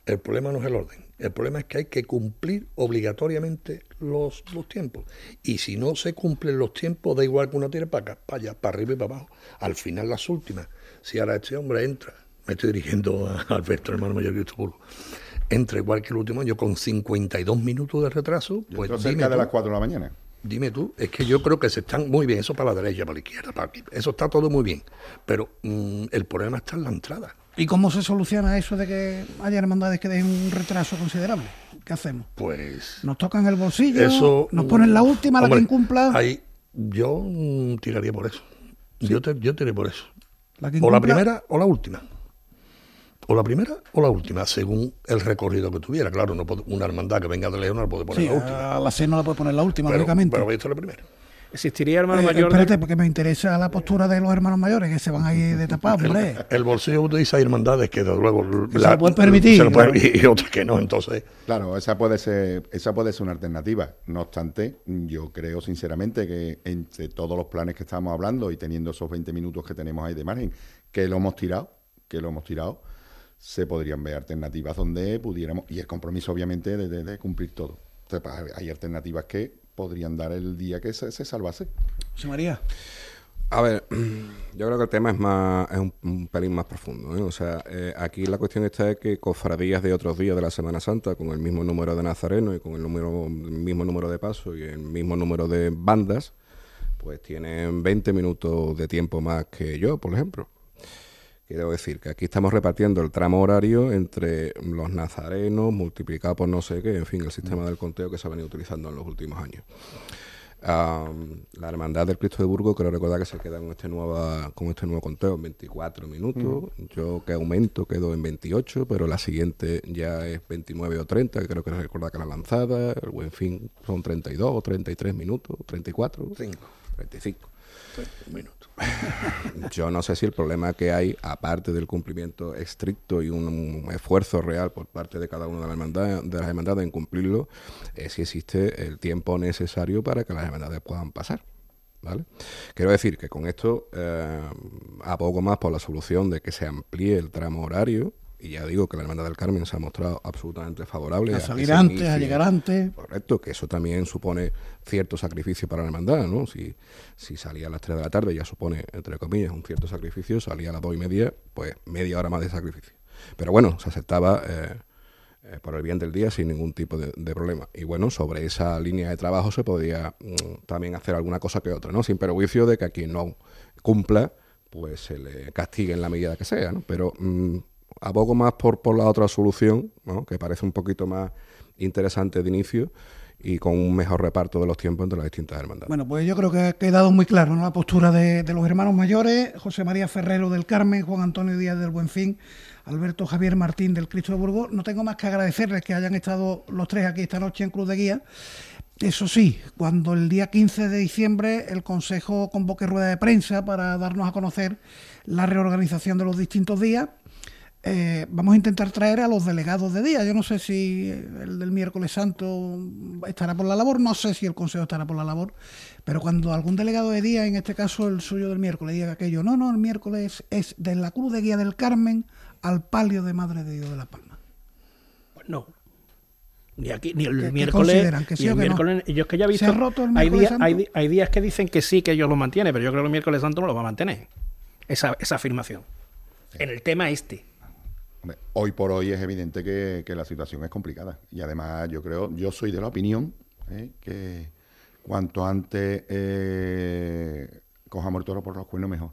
El problema no es el orden, el problema es que hay que cumplir obligatoriamente los, los tiempos. Y si no se cumplen los tiempos, da igual que uno tire para acá, para allá, para arriba y para abajo. Al final, las últimas, si ahora este hombre entra, me estoy dirigiendo a Alberto, hermano mayor de Puro, entra igual que el último año con 52 minutos de retraso, pues cerca de las 4 de la mañana. Dime tú, es que yo creo que se están muy bien, eso para la derecha, para la izquierda, para aquí, eso está todo muy bien, pero mm, el problema está en la entrada. ¿Y cómo se soluciona eso de que haya hermandades que den un retraso considerable? ¿Qué hacemos? Pues. Nos tocan el bolsillo, eso, nos ponen la última, la que incumpla. Ahí, yo mm, tiraría por eso. Yo, te, yo tiré por eso. o la primera o la última. O la primera o la última, según el recorrido que tuviera. Claro, no una hermandad que venga de León no puede poner la última. A la C no la puede poner la última, lógicamente. Pero la primera. ¿Existiría hermano eh, mayor? Espérate, porque me interesa la postura de los hermanos mayores que se van ahí de tapar, hombre. El, bolsillo utiliza hermandades que desde luego se lo pueden permitir. y otras que no, entonces. Claro, esa puede ser, esa puede ser una alternativa. No obstante, yo creo sinceramente que entre todos los planes que estamos hablando y teniendo esos 20 minutos que tenemos ahí de margen, que lo hemos tirado, que lo hemos tirado, se podrían ver alternativas donde pudiéramos, y el compromiso obviamente de, de cumplir todo. Entonces, hay alternativas que podrían dar el día que se, salvase. José María. A ver, yo creo que el tema es más es un, pelín más profundo. ¿eh? O sea, eh, aquí la cuestión está es que cofradías de otros días de la Semana Santa, con el mismo número de nazarenos y con el, número, mismo número de pasos y el mismo número de bandas, pues tienen 20 minutos de tiempo más que yo, por ejemplo. Quiero decir que aquí estamos repartiendo el tramo horario entre los nazarenos multiplicado por no sé qué, en fin, el sistema del conteo que se ha venido utilizando en los últimos años. la Hermandad del Cristo de Burgos, creo recordar que se queda con este, nueva, con este nuevo conteo en 24 minutos. Yo que aumento quedo en 28, pero la siguiente ya es 29 o 30, que creo que recuerda que la lanzada. El Buen Fin son 32 o 33 minutos, 34. 5. 35. Yo no sé si el problema que hay, aparte del cumplimiento estricto y un, esfuerzo real por parte de cada una de las hermandades, de las hermandades en cumplirlo, es si existe el tiempo necesario para que las hermandades puedan pasar. ¿Vale? Quiero decir que con esto eh, a poco más por la solución de que se amplíe el tramo horario, y ya digo que la Hermandad del Carmen se ha mostrado absolutamente favorable. A salir antes, a llegar antes. Correcto, que eso también supone cierto sacrificio para la Hermandad, ¿no? Si, si salía a las 3 de la tarde ya supone, entre comillas, un cierto sacrificio, salía a las 2 y media, pues media hora más de sacrificio. Pero bueno, se aceptaba eh, eh, por el bien del día sin ningún tipo de, problema. Y bueno, sobre esa línea de trabajo se podía mm, también hacer alguna cosa que otra, ¿no? Sin perjuicio de que a quien no cumpla, pues se le castigue en la medida que sea, ¿no? Pero... Mm, a poco más por, por la otra solución, que parece un poquito más interesante de inicio y con un mejor reparto de los tiempos entre las distintas hermandades. Bueno, pues yo creo que ha quedado muy claro la postura de, los hermanos mayores, José María Ferrero del Carmen, Juan Antonio Díaz del Buenfín, Alberto Javier Martín del Cristo de Burgos. No tengo más que agradecerles que hayan estado los tres aquí esta noche en Cruz de Guía. Eso sí, cuando el día 15 de diciembre el Consejo convoque rueda de prensa para darnos a conocer la reorganización de los distintos días, eh, vamos a intentar traer a los delegados de día. Yo no sé si el del miércoles santo estará por la labor, no sé si el consejo estará por la labor, pero cuando algún delegado de día, en este caso el suyo del miércoles, diga aquello, no, no, el miércoles es de la Cruz de Guía del Carmen al palio de Madre de Dios de la Palma. Pues no. Ni aquí, ni el miércoles. Que sí el miércoles Yo es que ya he visto. hay, días, hay, hay, días que dicen que sí, que ellos lo mantienen, pero yo creo que el miércoles santo no lo va a mantener. Esa, esa afirmación. En el tema este hoy por hoy es evidente que, la situación es complicada. Y además yo creo, yo soy de la opinión ¿eh? que cuanto antes eh, cojamos el toro por los cuernos mejor.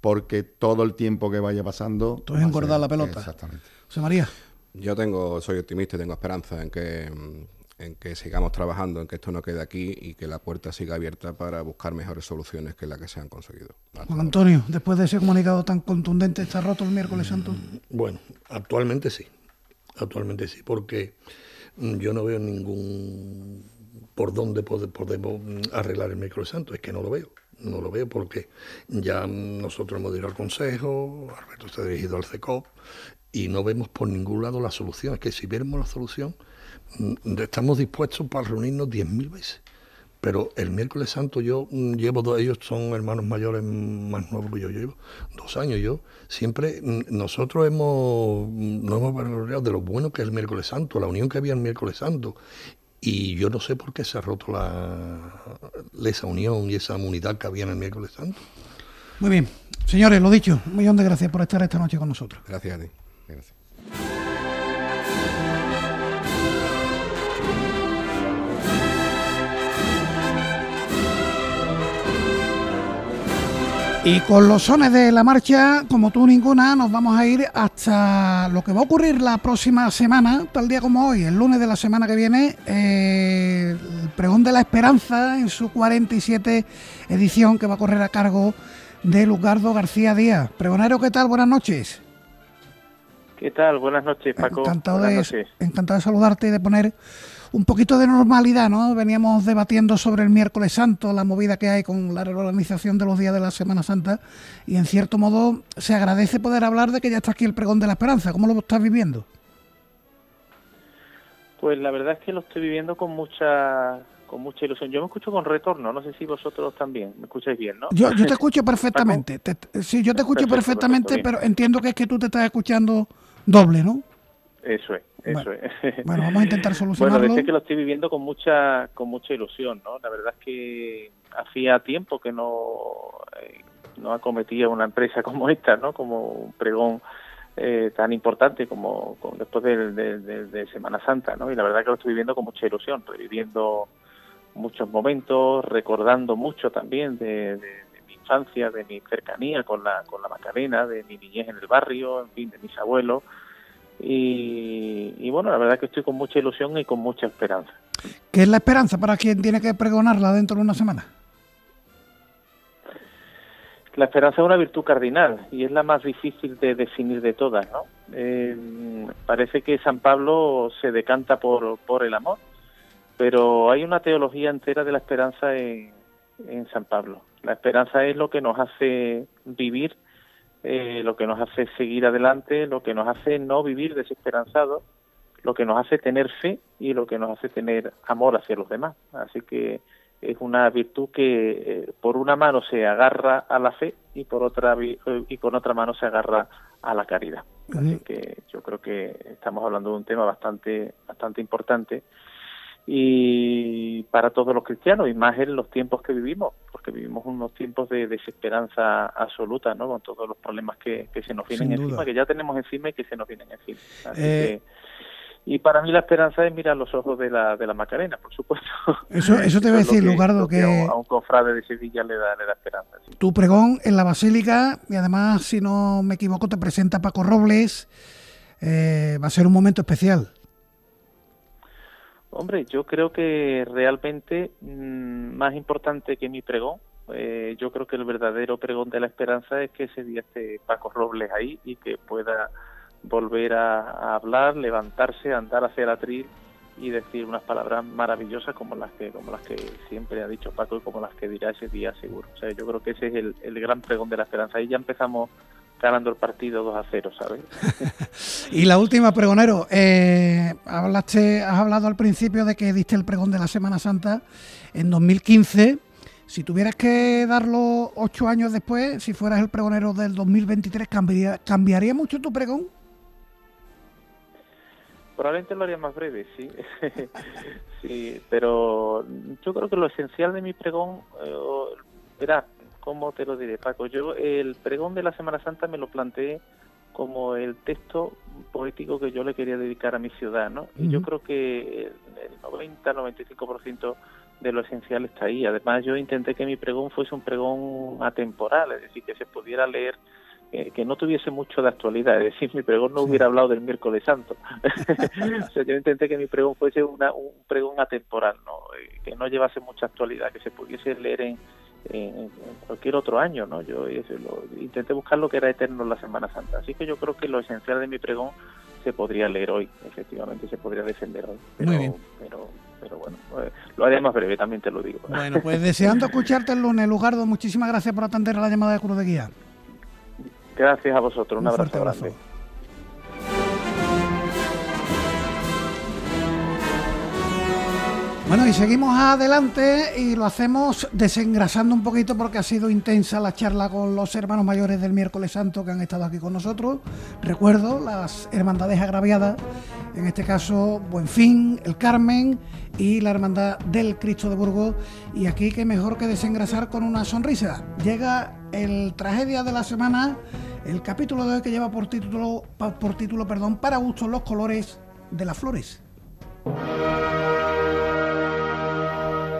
Porque todo el tiempo que vaya pasando... Tú es engordar la pelota. Exactamente. José María. Yo tengo, soy optimista y tengo esperanza en que mm, en que sigamos trabajando, en que esto no quede aquí y que la puerta siga abierta para buscar mejores soluciones que las que se han conseguido. Juan Antonio, después de ese comunicado tan contundente, ¿está roto el miércoles santo? Mm, bueno, actualmente sí, actualmente sí, porque mm, yo no veo ningún por dónde podemos arreglar el miércoles santo, es que no lo veo. No lo veo porque ya nosotros hemos ido al Consejo, Alberto está dirigido al CECOP y no vemos por ningún lado la solución. Es que si viéramos la solución, Mm, estamos dispuestos para reunirnos 10.000 veces, Pero el miércoles santo yo mm, llevo dos, ellos son hermanos mayores más nuevos que yo, yo llevo dos años yo. Siempre mm, nosotros hemos, mm, nos hemos valorizado de lo bueno que es el miércoles santo, la unión que había el miércoles santo. Y yo no sé por qué se ha roto la, esa unión y esa unidad que había en el miércoles santo. Muy bien. Señores, lo dicho, un millón de gracias por estar esta noche con nosotros. Gracias a ti. Y con los sones de la marcha, como tú ninguna, nos vamos a ir hasta lo que va a ocurrir la próxima semana, tal día como hoy, el lunes de la semana que viene, eh, el pregón de la esperanza en su 47 edición que va a correr a cargo de Lugardo García Díaz. Pregonero, ¿qué tal? Buenas noches. ¿Qué tal? Buenas noches, Paco. Encantado, de, encantado de saludarte y de poner un poquito de normalidad, ¿no? Veníamos debatiendo sobre el miércoles santo, la movida que hay con la reorganización de los días de la Semana Santa y en cierto modo se agradece poder hablar de que ya está aquí el pregón de la esperanza. ¿Cómo lo estás viviendo? Pues la verdad es que lo estoy viviendo con mucha con mucha ilusión. Yo me escucho con retorno, no sé si vosotros también me escucháis bien, ¿no? Yo, yo te escucho perfectamente. sí, yo te escucho perfectamente, pero entiendo que es que tú te estás escuchando doble, ¿no? Eso es, eso es. Bueno, vamos a intentar solucionarlo. Bueno, decir que lo estoy viviendo con mucha con mucha ilusión, ¿no? La verdad es que hacía tiempo que no, eh, no acometía una empresa como esta, ¿no? Como un pregón eh, tan importante como, después de, Semana Santa, ¿no? Y la verdad que lo estoy viviendo con mucha ilusión, reviviendo muchos momentos, recordando mucho también de, mi infancia, de mi cercanía con la, con la Macarena, de mi niñez en el barrio, en fin, de mis abuelos y, bueno, la verdad que estoy con mucha ilusión y con mucha esperanza. ¿Qué es la esperanza para quien tiene que pregonarla dentro de una semana? La esperanza es una virtud cardinal y es la más difícil de definir de todas, ¿no? Eh, parece que San Pablo se decanta por, por el amor, pero hay una teología entera de la esperanza en, en San Pablo. La esperanza es lo que nos hace vivir eh, lo que nos hace seguir adelante, lo que nos hace no vivir desesperanzados, lo que nos hace tener fe y lo que nos hace tener amor hacia los demás. Así que es una virtud que eh, por una mano se agarra a la fe y por otra y con otra mano se agarra a la caridad. Así que yo creo que estamos hablando de un tema bastante bastante importante y para todos los cristianos y más en los tiempos que vivimos, porque vivimos unos tiempos de desesperanza absoluta, ¿no? Con todos los problemas que, se nos vienen encima, que ya tenemos encima y que se nos vienen encima. Eh, y para mí la esperanza es mirar los ojos de la, de la Macarena, por supuesto. Eso, eso te voy a decir, Lugardo, que, a, un, cofrade de Sevilla le da, le da esperanza. Tu pregón en la Basílica, y además, si no me equivoco, te presenta Paco Robles, eh, va a ser un momento especial. Hombre, yo creo que realmente mm, más importante que mi pregón, eh, yo creo que el verdadero pregón de la esperanza es que ese día esté Paco Robles ahí y que pueda volver a, hablar, levantarse, andar hacia el atril y decir unas palabras maravillosas como las que como las que siempre ha dicho Paco y como las que dirá ese día seguro. O sea, yo creo que ese es el, el gran pregón de la esperanza. Ahí ya empezamos ganando el partido 2 a 0, ¿sabes? y la última, pregonero, eh, hablaste, has hablado al principio de que diste el pregón de la Semana Santa en 2015. Si tuvieras que darlo ocho años después, si fueras el pregonero del 2023, ¿cambiaría, ¿cambiaría mucho tu pregón? Probablemente lo haría más breve, sí. sí, pero yo creo que lo esencial de mi pregón eh, era ¿cómo te lo diré, Paco? Yo el pregón de la Semana Santa me lo planteé como el texto poético que yo le quería dedicar a mi ciudad, ¿no? Y yo creo que el 90-95% de lo esencial está ahí. Además, yo intenté que mi pregón fuese un pregón atemporal, es decir, que se pudiera leer eh, que no tuviese mucho de actualidad, es decir, mi pregón no hubiera hablado del miércoles santo. o sea, yo intenté que mi pregón fuese una, un pregón atemporal, ¿no? Eh, que no llevase mucha actualidad, que se pudiese leer en, en, cualquier otro año, ¿no? Yo lo, intenté buscar lo que era eterno en la Semana Santa. Así que yo creo que lo esencial de mi pregón se podría leer hoy, efectivamente, se podría defender hoy. Pero, Muy bien. Pero, pero bueno, eh, lo haré más breve, también te lo digo. Bueno, pues deseando escucharte el lunes, Lugardo, muchísimas gracias por atender a la llamada de Cruz de Guía. Gracias a vosotros, un, abrazo, abrazo grande. Bueno, y seguimos adelante y lo hacemos desengrasando un poquito porque ha sido intensa la charla con los hermanos mayores del miércoles santo que han estado aquí con nosotros. Recuerdo las hermandades agraviadas, en este caso Buenfín, el Carmen y la hermandad del Cristo de Burgos. Y aquí que mejor que desengrasar con una sonrisa. Llega el tragedia de la semana, el capítulo de hoy que lleva por título, por título perdón, para gusto los colores de las flores.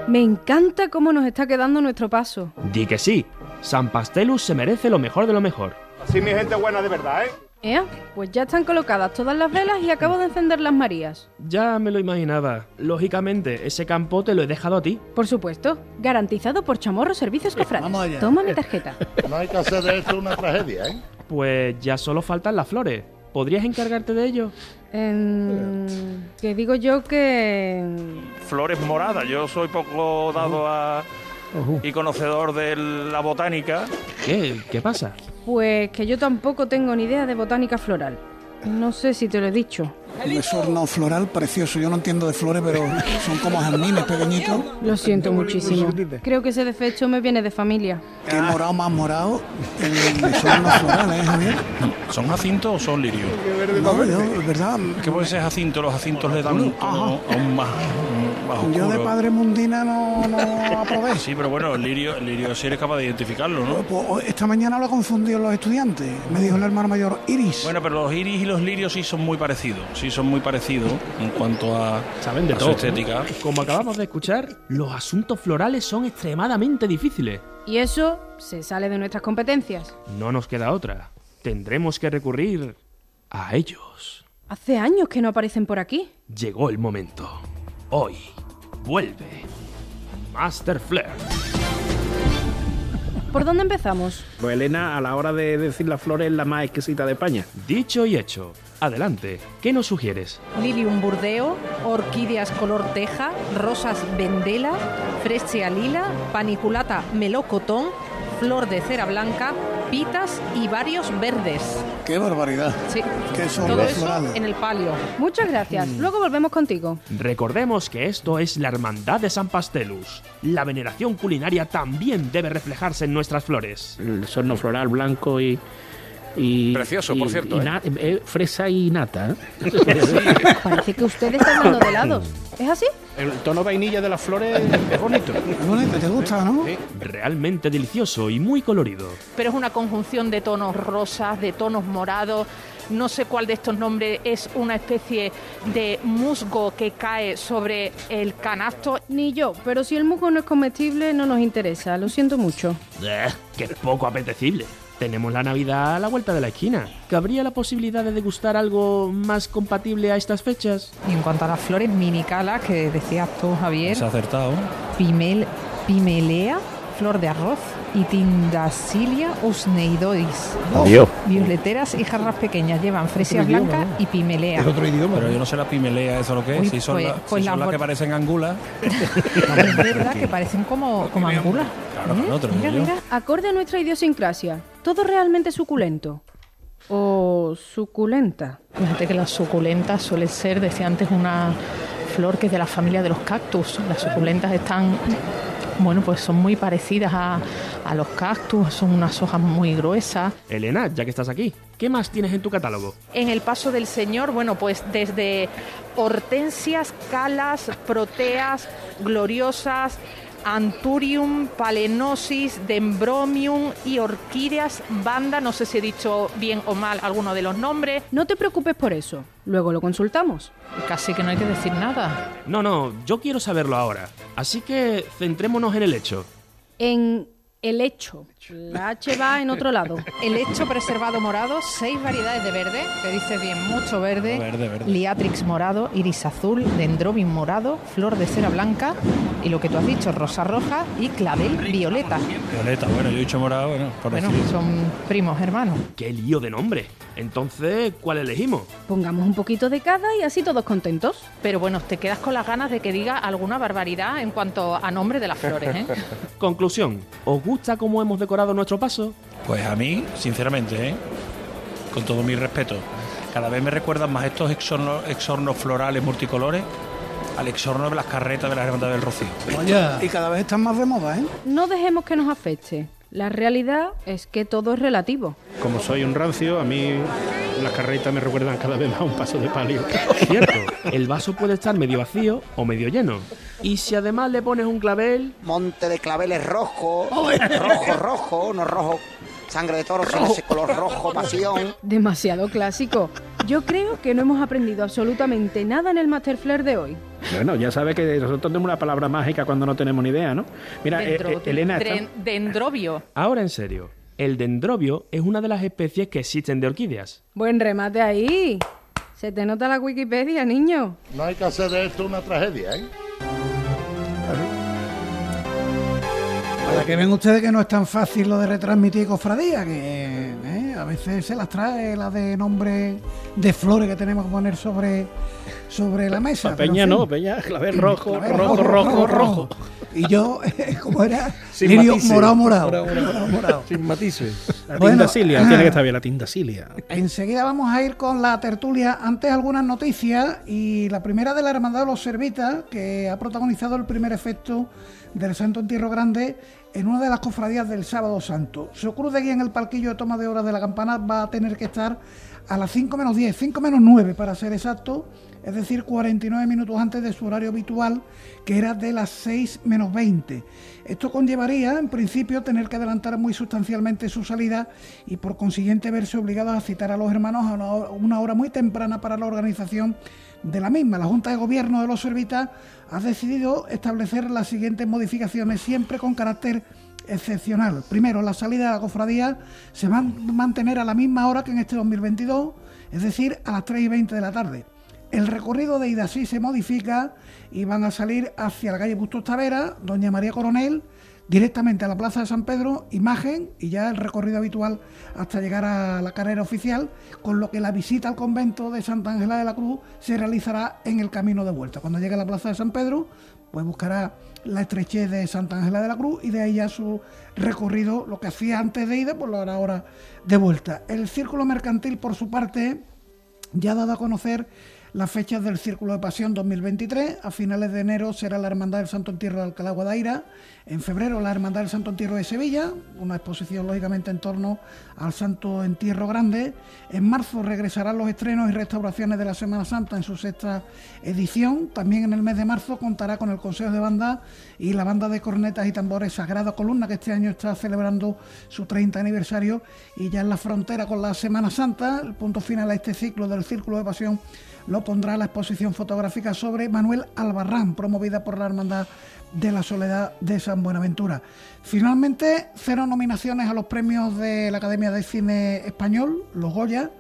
Me encanta cómo nos está quedando nuestro paso. Di que sí. San Pastelus se merece lo mejor de lo mejor. Así mi gente buena de verdad, ¿eh? ¿Eh? Pues ya están colocadas todas las velas y acabo de encender las Marías. Ya me lo imaginaba. Lógicamente, ese campo te lo he dejado a ti. Por supuesto. Garantizado por Chamorro Servicios Cofrades. Vamos allá. Toma mi tarjeta. No hay que hacer de esto una tragedia, ¿eh? Pues ya solo faltan las flores. ¿Podrías encargarte de ello? Que digo yo que... Flores moradas. Yo soy poco dado a... y conocedor de la botánica. ¿Qué? ¿Qué pasa? Pues que yo tampoco tengo ni idea de botánica floral. No sé si te lo he dicho. Un desorno floral precioso. Yo no entiendo de flores, pero son como jazmines pequeñitos. Lo siento muchísimo. Creo que ese defecto me viene de familia. Qué morado más morado el desorno floral, ¿eh, Javier? ¿Son jacintos o son lirios? No, yo, es verdad. ¿Qué puede ser jacinto? Los jacintos le dan un tono aún más, más Yo de oscuro. padre mundina no, no aprobé. Sí, pero bueno, el lirio, el lirio sí eres capaz de identificarlo, ¿no? Pues, esta mañana lo he confundido los estudiantes. Me dijo el hermano mayor Iris. Bueno, pero los iris y los lirios sí son muy parecidos. Sí son muy parecidos en cuanto a, Saben de a todo. su estética. Como acabamos de escuchar, los asuntos florales son extremadamente difíciles. Y eso se sale de nuestras competencias. No nos queda otra. Tendremos que recurrir a ellos. Hace años que no aparecen por aquí. Llegó el momento. Hoy vuelve Master Flair. ¿Por dónde empezamos? Pues Elena, a la hora de decir las flores, es la más exquisita de España. Dicho y hecho. Adelante. ¿Qué nos sugieres? Lilium burdeo, orquídeas color teja, rosas vendela, fresia lila, paniculata melocotón, flor de cera blanca, pitas y varios verdes. ¡Qué barbaridad! Sí, ¿Qué son todo eso florales? en el palio. Muchas gracias. Mm. Luego volvemos contigo. Recordemos que esto es la Hermandad de San Pastelus. La veneración culinaria también debe reflejarse en nuestras flores. El sorno floral blanco y. y Precioso, y- por cierto, y ¿eh? na- eh, fresa y nata. ¿eh? Parece que usted está hablando de helados. ¿Es así? El tono vainilla de las flores es bonito. Bonito, ¿te gusta, no? Realmente delicioso y muy colorido. Pero es una conjunción de tonos rosas, de tonos morados. No sé cuál de estos nombres es una especie de musgo que cae sobre el canasto. Ni yo, pero si el musgo no es comestible, no nos interesa. Lo siento mucho. ¡Eh! ¡Qué poco apetecible! Tenemos la Navidad a la vuelta de la esquina. ¿Cabría la posibilidad de degustar algo más compatible a estas fechas? Y en cuanto a las flores minicalas que decías tú, Javier, Se ha acertado. pimel, pimelea, flor de arroz y tindasilia usneidois. Adiós. Violeteras y jarras pequeñas llevan fresia blanca y pimelea. Pero yo no sé la pimelea, eso lo que es. Uy, si son, pues- la- pues si son las que parecen angulas. Es verdad que parecen como, como angulas. Claro, te lo Mira, mira. Acorde a nuestra idiosincrasia, todo realmente suculento. O suculenta. Fíjate que las suculentas suelen ser, decía antes, una flor que es de la familia de los cactus. Las suculentas están, bueno, pues son muy parecidas a, a los cactus, son unas hojas muy gruesas. Elena, ya que estás aquí, ¿qué más tienes en tu catálogo? En el paso del Señor, bueno, pues desde hortensias, calas, proteas, gloriosas, anturium, palenosis, dendromium y orquídeas banda, no sé si he dicho bien o mal alguno de los nombres. No te preocupes por eso. Luego lo consultamos. Casi que no hay que decir nada. No, no, yo quiero saberlo ahora. Así que centrémonos en el hecho. En el hecho. La H va en otro lado. El hecho preservado morado, seis variedades de verde, que dices bien, mucho verde. Verde, verde. Liatrix morado, iris azul, dendrobium morado, flor de cera blanca y lo que tú has dicho, rosa roja y clavel violeta. Violeta, bueno, yo he dicho morado, bueno, por Bueno, decir. son primos hermanos. ¡Qué lío de nombre! Entonces, ¿cuál elegimos? Pongamos un poquito de cada y así todos contentos. Pero bueno, te quedas con las ganas de que diga alguna barbaridad en cuanto a nombre de las flores, ¿eh? Conclusión, ¿os gusta cómo hemos decorado nuestro paso? Pues a mí, sinceramente, ¿eh? con todo mi respeto, cada vez me recuerdan más estos exornos, exornos florales multicolores al exorno de las carretas de la Hermandad del Rocío. Vaya. Y cada vez están más de moda, ¿eh? No dejemos que nos afecte. La realidad es que todo es relativo. Como soy un rancio, a mí las carretas me recuerdan cada vez más a un paso de palio. Cierto, el vaso puede estar medio vacío o medio lleno. Y si además le pones un clavel, Monte de claveles rojo, rojo, rojo, no rojo, sangre de toro, sino ese color rojo, pasión. Demasiado clásico. Yo creo que no hemos aprendido absolutamente nada en el Master Flair de hoy. Bueno, ya sabe que nosotros tenemos una palabra mágica cuando no tenemos ni idea, ¿no? Mira, eh, Dendro- eh, Elena... dren- dendrobio. ahora en serio, el dendrobio es una de las especies que existen de orquídeas. Buen remate ahí. Se te nota la Wikipedia, niño. No hay que hacer de esto una tragedia, ¿eh? Para que ven ustedes que no es tan fácil lo de retransmitir cofradía, que eh, a veces se las trae la de nombre de flores que tenemos que poner sobre, sobre la mesa. En Peña fin. no, Peña, clavel rojo, Clavel rojo, rojo, rojo. Y yo, ¿cómo era? Sin Lirio matices. morado, morado. Morado, morado. Sin matices. La Bueno, tinta silia, ah. tiene que estar bien la tinta silia. Enseguida vamos a ir con la tertulia. Antes algunas noticias y la primera de la Hermandad de los Servitas, que ha protagonizado el primer efecto del Santo Entierro Grande en una de las cofradías del Sábado Santo. Su cruz de guía en el palquillo de toma de horas de la campana va a tener que estar a las 5 menos 10, 5 menos 9 para ser exacto, es decir, 49 minutos antes de su horario habitual, que era de las 6 menos 20. Esto conllevaría, en principio, tener que adelantar muy sustancialmente su salida y, por consiguiente, verse obligados a citar a los hermanos a una hora, una hora muy temprana para la organización de la misma. La Junta de Gobierno de los Servitas ha decidido establecer las siguientes modificaciones, siempre con carácter excepcional. Primero, la salida de la cofradía se va a mantener a la misma hora que en este 2022, es decir, a las 3 y 20 de la tarde. El recorrido de ida sí se modifica y van a salir hacia la calle Bustos Tavera, Doña María Coronel, directamente a la Plaza de San Pedro, imagen y ya el recorrido habitual hasta llegar a la carrera oficial, con lo que la visita al convento de Santa Ángela de la Cruz se realizará en el camino de vuelta. Cuando llegue a la Plaza de San Pedro, pues buscará la estrechez de Santa Ángela de la Cruz y de ahí ya su recorrido, lo que hacía antes de ida, pues lo hará ahora de vuelta. El círculo mercantil, por su parte, ya ha dado a conocer las fechas del Círculo de Pasión 2023. A finales de enero será la Hermandad del Santo Entierro de Alcalá Guadaira. En febrero la Hermandad del Santo Entierro de Sevilla, una exposición lógicamente en torno al Santo Entierro Grande. En marzo regresarán los estrenos y restauraciones de la Semana Santa en su sexta edición. También en el mes de marzo contará con el Consejo de Banda y la Banda de Cornetas y Tambores Sagrada Columna, que este año está celebrando su 30 aniversario y ya en la frontera con la Semana Santa, el punto final a este ciclo del Círculo de Pasión lo pondrá la exposición fotográfica sobre Manuel Albarrán, promovida por la Hermandad de la Soledad de San Buenaventura. Finalmente, cero nominaciones a los premios de la Academia de Cine Español, los Goya.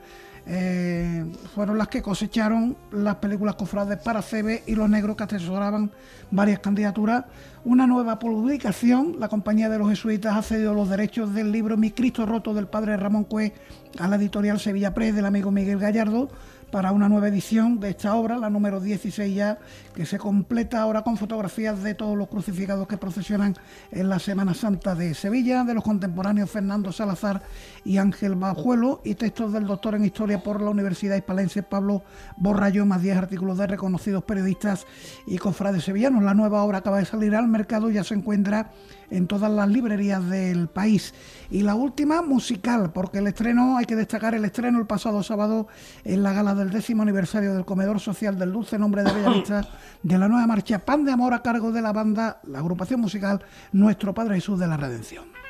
eh, fueron las que cosecharon las películas cofrades para CB y Los Negros que atesoraban varias candidaturas. Una nueva publicación, la Compañía de los Jesuitas ha cedido los derechos del libro Mi Cristo Roto del padre Ramón Cue a la editorial Sevilla Press del amigo Miguel Gallardo para una nueva edición de esta obra, la número 16 ya, que se completa ahora con fotografías de todos los crucificados que procesionan en la Semana Santa de Sevilla, de los contemporáneos Fernando Salazar y Ángel Bajuelo, y textos del doctor en Historia por la Universidad Hispalense Pablo Borrallo, más 10 artículos de reconocidos periodistas y cofrades sevillanos. La nueva obra acaba de salir al mercado y ya se encuentra en todas las librerías del país. Y la última, musical, porque el estreno, hay que destacar el estreno el pasado sábado en la gala del décimo aniversario del Comedor Social del Dulce Nombre de Bellavista de la nueva marcha Pan de Amor a cargo de la banda, la agrupación musical Nuestro Padre Jesús de la Redención.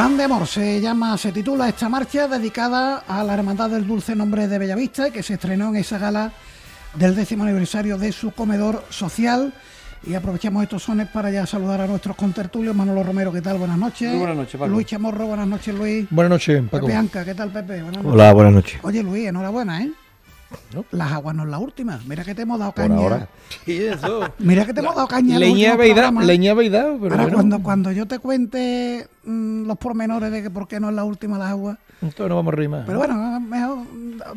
Pan de Amor se llama, se titula esta marcha dedicada a la Hermandad del Dulce Nombre de Bellavista y que se estrenó en esa gala del décimo aniversario de su comedor social. Y aprovechamos estos sones para ya saludar a nuestros contertulios. Manolo Romero, ¿qué tal? Buenas noches. Muy buenas noches, Paco. Luis Chamorro, buenas noches, Luis. Buenas noches, Paco. Pepe Anca, ¿qué tal, Pepe? Buenas Hola, buenas noches. Oye, Luis, enhorabuena, ¿eh? Las aguas no es la última. Mira que te hemos dado Por caña. ahora. Sí, eso. Mira que te hemos dado caña. Leña programas. leña habéis dado, pero Ahora, bueno. cuando, cuando yo te cuente mm, los pormenores de que por qué no es la última las aguas. Entonces no vamos a reír más. Pero bueno, mejor,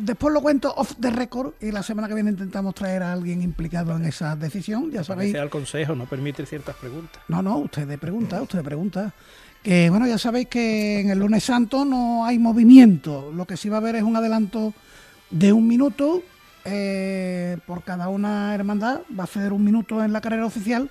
después lo cuento off the record y la semana que viene intentamos traer a alguien implicado en esa decisión. Ya sabéis. Al consejo, no permite ciertas preguntas. No, no, ustedes preguntan, ustedes preguntan. Que bueno, ya sabéis que en el lunes santo no hay movimiento. Lo que sí va a haber es un adelanto de un minuto eh, por cada una hermandad. Va a ceder un minuto en la carrera oficial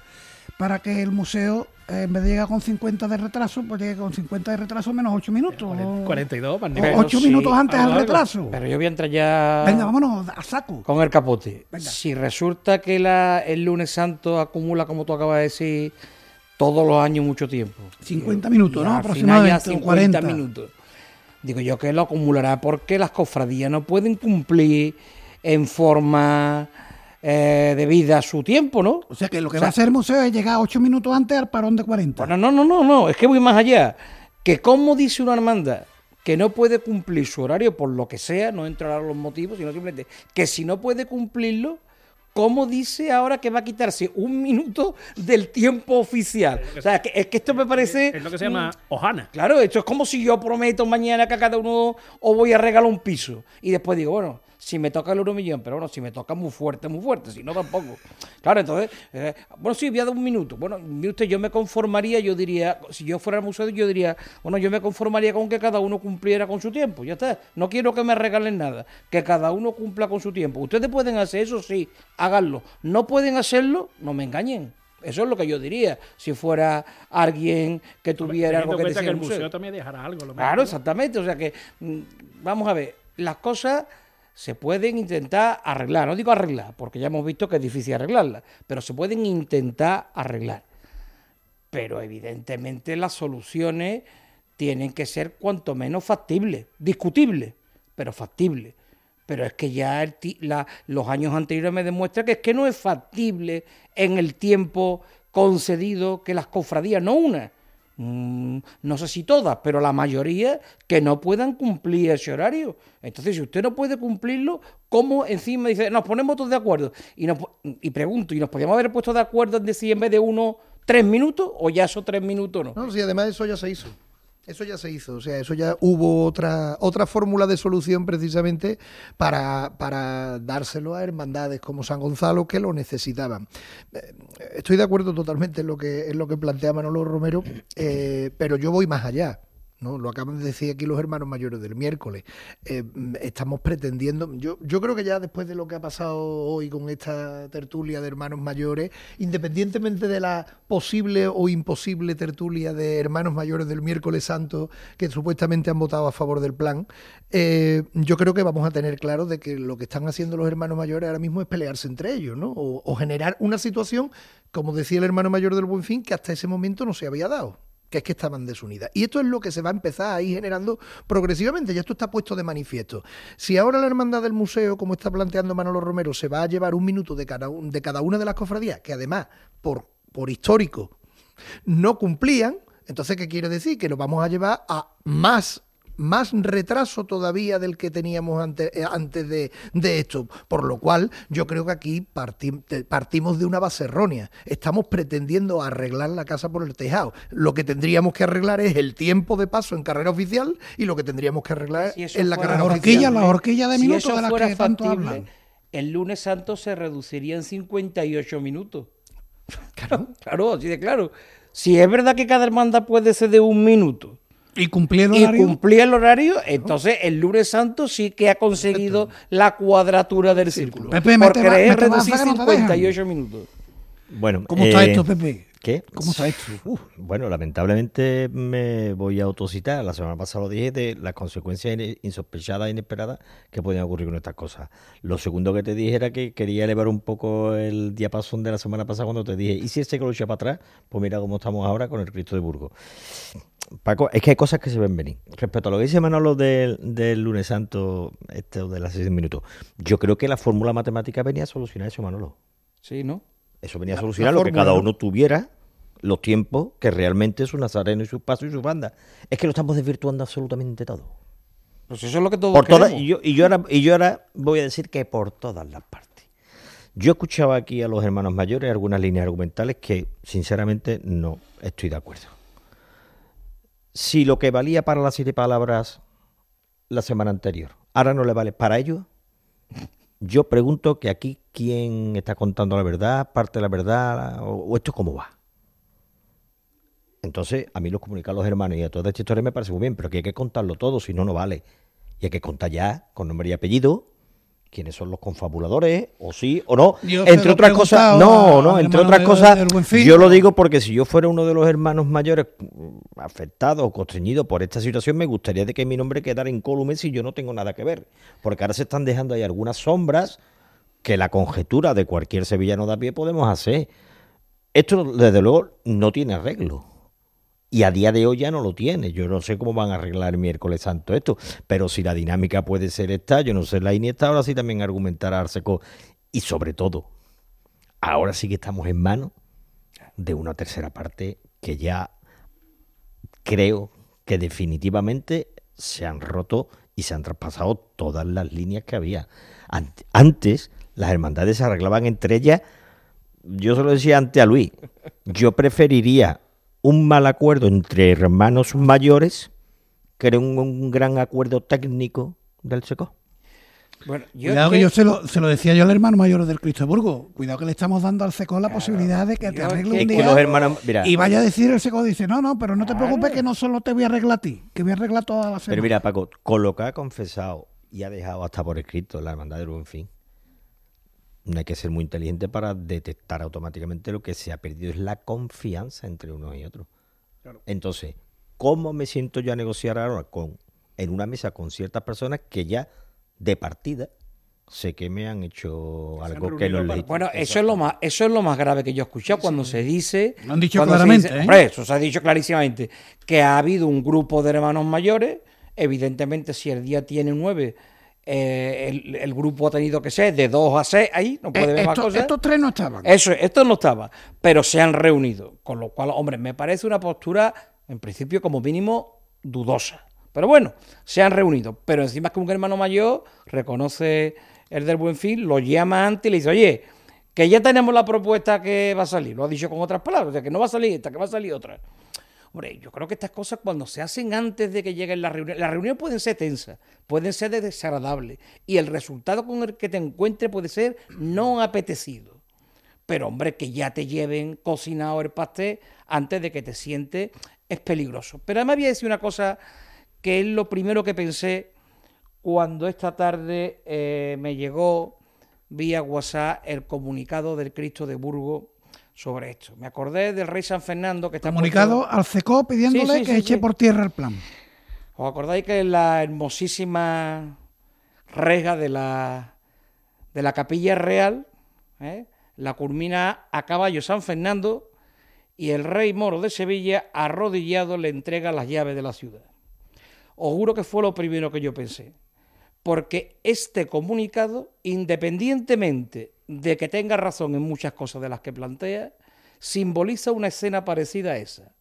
para que el museo, eh, en vez de llegar con 50 de retraso, pues llegue con 50 de retraso menos 8 minutos. o- 42, más o nivel. 8 minutos antes al retraso. Pero yo voy a entrar ya. Venga, vámonos a saco. Con el capote. Si resulta que la, el lunes santo acumula, como tú acabas de decir, todos los años mucho tiempo. 50 minutos, Y ¿no? al final ya Aproximadamente, o 50 40. minutos. Digo yo que lo acumulará porque las cofradías no pueden cumplir en forma eh, debida su tiempo, ¿no? O sea que lo que va a hacer el museo es llegar 8 minutos antes al parón de 40. Bueno, no, no, no, no, es que voy más allá. Que como dice una hermandad que no puede cumplir su horario por lo que sea, no entrará los motivos, sino simplemente que si no puede cumplirlo, ¿cómo dice ahora que va a quitarse un minuto del tiempo oficial? O sea, que, es que esto me parece... Es lo que se llama hojana. Claro, esto es como si yo prometo mañana que a cada uno os voy a regalar un piso. Y después digo, bueno, si me toca el euro millón, pero bueno, si me toca muy fuerte, muy fuerte, si no tampoco. Claro, entonces, eh, bueno, sí, voy a dar un minuto. Bueno, mire usted, yo me conformaría, yo diría, si yo fuera al museo, yo diría, bueno, yo me conformaría con que cada uno cumpliera con su tiempo, ya está. No quiero que me regalen nada, que cada uno cumpla con su tiempo. Ustedes pueden hacer eso, sí, háganlo. No pueden hacerlo, no me engañen. Eso es lo que yo diría, si fuera alguien que tuviera algo que decir que el museo, museo. también dejará algo. Lo Claro, exactamente. O sea que, mm, vamos a ver, las cosas se pueden intentar arreglar. No digo arreglar, porque ya hemos visto que es difícil arreglarlas, pero se pueden intentar arreglar. Pero evidentemente las soluciones tienen que ser cuanto menos factibles, discutibles, pero factibles. Pero es que ya los años anteriores me demuestran que es que no es factible en el tiempo concedido que las cofradías, no una, no sé si todas, pero la mayoría que no puedan cumplir ese horario. Entonces, si usted no puede cumplirlo, ¿cómo encima dice, nos ponemos todos de acuerdo? Y, nos y pregunto, ¿y nos podríamos haber puesto de acuerdo en decir en vez de uno, tres minutos o ya esos tres minutos no? No, sí, además eso ya se hizo. Eso ya se hizo, o sea, eso ya hubo otra otra fórmula de solución precisamente para, para dárselo a hermandades como San Gonzalo que lo necesitaban. Eh, Estoy de acuerdo totalmente en lo que en lo que plantea Manolo Romero, eh, pero yo voy más allá. ¿No? Lo acaban de decir aquí los hermanos mayores del miércoles. Eh, mm, estamos pretendiendo, yo, creo que ya después de lo que ha pasado hoy con esta tertulia de hermanos mayores, independientemente de la posible o imposible tertulia de hermanos mayores del miércoles santo que supuestamente han votado a favor del plan, eh, yo creo que vamos a tener claro de que lo que están haciendo los hermanos mayores ahora mismo es pelearse entre ellos, ¿no? O generar una situación, como decía el hermano mayor del Buen Fin, que hasta ese momento no se había dado que es que estaban desunidas. Y esto es lo que se va a empezar a ir generando progresivamente, ya esto está puesto de manifiesto. Si ahora la hermandad del museo, como está planteando Manolo Romero, se va a llevar un minuto de cada, de cada una de las cofradías, que además, por, por histórico, no cumplían, entonces, ¿qué quiere decir? Que nos vamos a llevar a más más retraso todavía del que teníamos eh, antes de, de esto. Por lo cual, yo creo que aquí partimos de una base errónea. Estamos pretendiendo arreglar la casa por el tejado. Lo que tendríamos que arreglar es el tiempo de paso en carrera oficial y lo que tendríamos que arreglar Si en la carrera La horquilla, oficial. la horquilla de Si minutos eso de las fuera que tanto factible, hablan. el lunes santo se reduciría en 58 minutos. Claro, claro, así de claro. Si es verdad que cada hermandad puede ser de un minuto Y cumplir el y horario. cumplir el horario, entonces el lunes santo sí que ha conseguido la cuadratura del círculo. Pepe, mete porque mete reducir baza que no te dejan. 58 minutos. Bueno, ¿Cómo está eh, esto, Pepe? ¿Qué? ¿Cómo esto? Uf, bueno, lamentablemente me voy a autocitar. La semana pasada lo dije de las consecuencias insospechadas e inesperadas que podían ocurrir con estas cosas. Lo segundo que te dije era que quería elevar un poco el diapasón de la semana pasada cuando te dije, ¿y si ese que lo echa para atrás? Pues mira cómo estamos ahora con el Cristo de Burgos. Paco, es que hay cosas que se ven venir. Respecto a lo que dice Manolo del, del lunes santo, este de las seis minutos, yo creo que la fórmula matemática venía a solucionar eso, Manolo. Sí, ¿no? Eso venía a solucionar la lo que cada ¿no? uno tuviera los tiempos que realmente su nazareno y sus pasos y sus bandas. Es que lo estamos desvirtuando absolutamente todo. Pues eso es lo que todos por todas, y, yo, y, yo ahora, y yo ahora voy a decir que por todas las partes. Yo escuchaba aquí a los hermanos mayores algunas líneas argumentales que, sinceramente, no estoy de acuerdo. Si lo que valía para las siete palabras la semana anterior, ahora no le vale para ellos, yo pregunto que aquí quién está contando la verdad, parte de la verdad, o, o esto cómo va. Entonces, a mí los comunicar a los hermanos y a toda esta historia me parece muy bien, pero que hay que contarlo todo, si no, no vale. Y hay que contar ya, con nombre y apellido, quiénes son los confabuladores, o sí o no. Yo entre otras cosas, no, no, entre otras de- cosas, yo lo digo porque si yo fuera uno de los hermanos mayores mm, afectados o constreñidos por esta situación, me gustaría de que mi nombre quedara incólume si yo no tengo nada que ver. Porque ahora se están dejando ahí algunas sombras que la conjetura de cualquier sevillano de a pie podemos hacer. Esto, desde luego, no tiene arreglo. Y a día de hoy ya no lo tiene. Yo no sé cómo van a arreglar el miércoles santo esto. Pero si la dinámica puede ser esta, yo no sé la Iniesta, ahora sí también argumentará Arseco. Y sobre todo, ahora sí que estamos en manos de una tercera parte que ya creo que definitivamente se han roto y se han traspasado todas las líneas que había. Ant- Antes las hermandades se arreglaban entre ellas. Yo se lo decía antes a Luis. Yo preferiría un mal acuerdo entre hermanos mayores que un, un gran acuerdo técnico del SECO. Bueno, yo Cuidado que, que- yo se lo, se lo decía yo al hermano mayor del Cristo de Burgos. Cuidado que le estamos dando al SECO la posibilidad de que te arregle un que día. los hermanos- mira. y vaya a decir el SECO, dice, no, no, pero no te preocupes que no solo te voy a arreglar a ti, que voy a arreglar toda la semana. Pero mira, Paco, con lo que ha confesado y ha dejado hasta por escrito la hermandad del buen fin, hay que ser muy inteligente para detectar automáticamente lo que se ha perdido es la confianza entre unos y otros. Entonces, ¿cómo me siento yo a negociar ahora con en una mesa con ciertas personas que ya de partida sé que me han hecho algo que no? Bueno, eso es lo más, eso es lo más grave que yo he escuchado cuando se dice. Lo han dicho se claramente, dice- ¿eh? hombre, eso se ha dicho clarísimamente. Que ha habido un grupo de hermanos mayores. Evidentemente, si el día tiene nueve, eh, el, el grupo ha tenido que ser de dos a seis. Ahí no puede Eh, haber más estos, cosas. estos tres no estaban. Eso, esto no estaba, pero se han reunido, con lo cual, hombre, me parece una postura, en principio, como mínimo, dudosa. Pero bueno, se han reunido, pero encima es que un hermano mayor reconoce el del buen fin, lo llama antes y le dice, oye, que ya tenemos la propuesta que va a salir, lo ha dicho con otras palabras, o sea, que no va a salir esta, que va a salir otra. Hombre, yo creo que estas cosas cuando se hacen antes de que lleguen las reuniones, las reuniones pueden ser tensas, pueden ser de desagradables, y el resultado con el que te encuentres puede ser no apetecido. Pero hombre, que ya te lleven cocinado el pastel antes de que te sientes es peligroso. Pero además voy a decir una cosa que es lo primero que pensé cuando esta tarde eh, me llegó vía WhatsApp el comunicado del Cristo de Burgos sobre esto. Me acordé del rey San Fernando que está Comunicado puesto- al CECO pidiéndole Sí, sí, que sí, eche por tierra el plan. ¿Os acordáis que la hermosísima rega de la, de la capilla real, ¿eh? la culmina a caballo San Fernando y el rey moro de Sevilla, arrodillado, le entrega las llaves de la ciudad? Os juro que fue lo primero que yo pensé. Porque este comunicado, independientemente de que tenga razón en muchas cosas de las que plantea, simboliza una escena parecida a esa.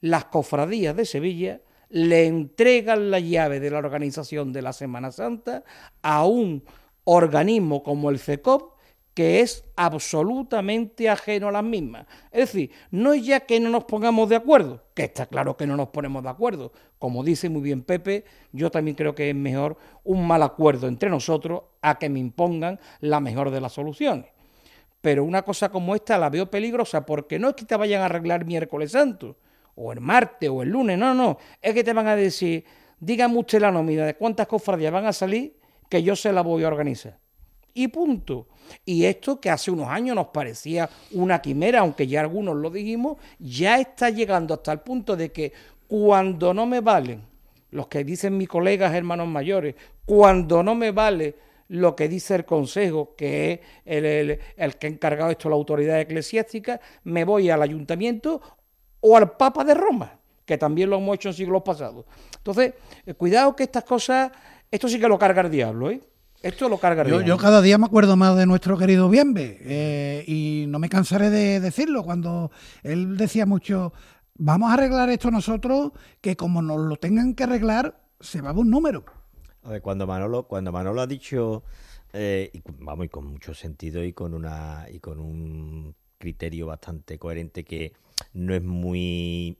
Las cofradías de Sevilla le entregan la llave de la organización de la Semana Santa a un organismo como el CECOP que es absolutamente ajeno a las mismas. Es decir, no es ya que no nos pongamos de acuerdo, que está claro que no nos ponemos de acuerdo. Como dice muy bien Pepe, yo también creo que es mejor un mal acuerdo entre nosotros a que me impongan la mejor de las soluciones. Pero una cosa como esta la veo peligrosa porque no es que te vayan a arreglar miércoles santo, o el martes, o el lunes, no, no, es que te van a decir, dígame usted la nómina de cuántas cofradías van a salir, que yo se la voy a organizar. Y punto. Y esto que hace unos años nos parecía una quimera, aunque ya algunos lo dijimos, ya está llegando hasta el punto de que cuando no me valen los que dicen mis colegas hermanos mayores, cuando no me vale lo que dice el Consejo, que es el, que ha encargado esto la autoridad eclesiástica, me voy al ayuntamiento o al Papa de Roma, que también lo hemos hecho en siglos pasados. Entonces, eh, cuidado que estas cosas, esto sí que lo carga el diablo, ¿eh? Esto lo carga Yo, cada día me acuerdo más de nuestro querido Bienve eh, y no me cansaré de decirlo cuando él decía mucho, vamos a arreglar esto nosotros, que como nos lo tengan que arreglar, se va a un número. A ver, cuando Manolo, cuando Manolo ha dicho, eh, y, vamos, y con mucho sentido y con una y con un criterio bastante coherente que no es muy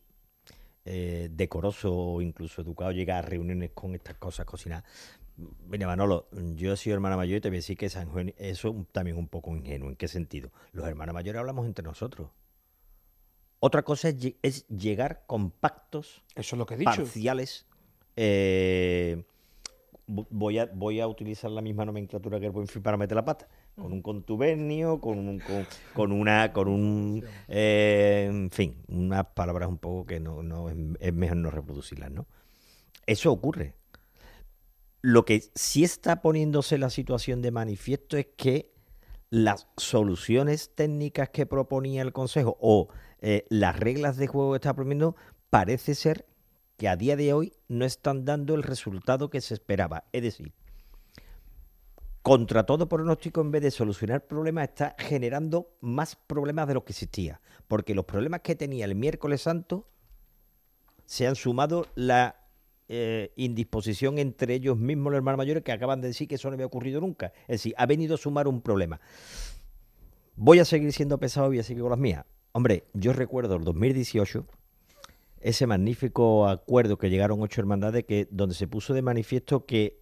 eh, decoroso o incluso educado llegar a reuniones con estas cosas cocinadas. Mira, Manolo, yo he sido hermana mayor y te voy a decir que esa ingenu- eso es también un poco ingenuo. ¿En qué sentido? Los hermanos mayores hablamos entre nosotros. Otra cosa es, lle- es llegar con pactos Eso es lo que he dicho. parciales. eh, vo- voy, a, voy a utilizar la misma nomenclatura que el buen fin para meter la pata. Con un contubernio, con, un, con, con una, con un, eh, en fin, unas palabras un poco que no, no es, es mejor no reproducirlas, ¿no? Eso ocurre. Lo que sí está poniéndose la situación de manifiesto es que las soluciones técnicas que proponía el Consejo o eh, las reglas de juego que está proponiendo parece ser que a día de hoy no están dando el resultado que se esperaba. Es decir, contra todo pronóstico, en vez de solucionar problemas, está generando más problemas de los que existía. Porque los problemas que tenía el miércoles santo se han sumado la eh, indisposición entre ellos mismos, los hermanos mayores, que acaban de decir que eso no había ocurrido nunca. Es decir, ha venido a sumar un problema. Voy a seguir siendo pesado y voy a seguir con las mías. Hombre, yo recuerdo el 2018, ese magnífico acuerdo que llegaron ocho hermandades, que, donde se puso de manifiesto que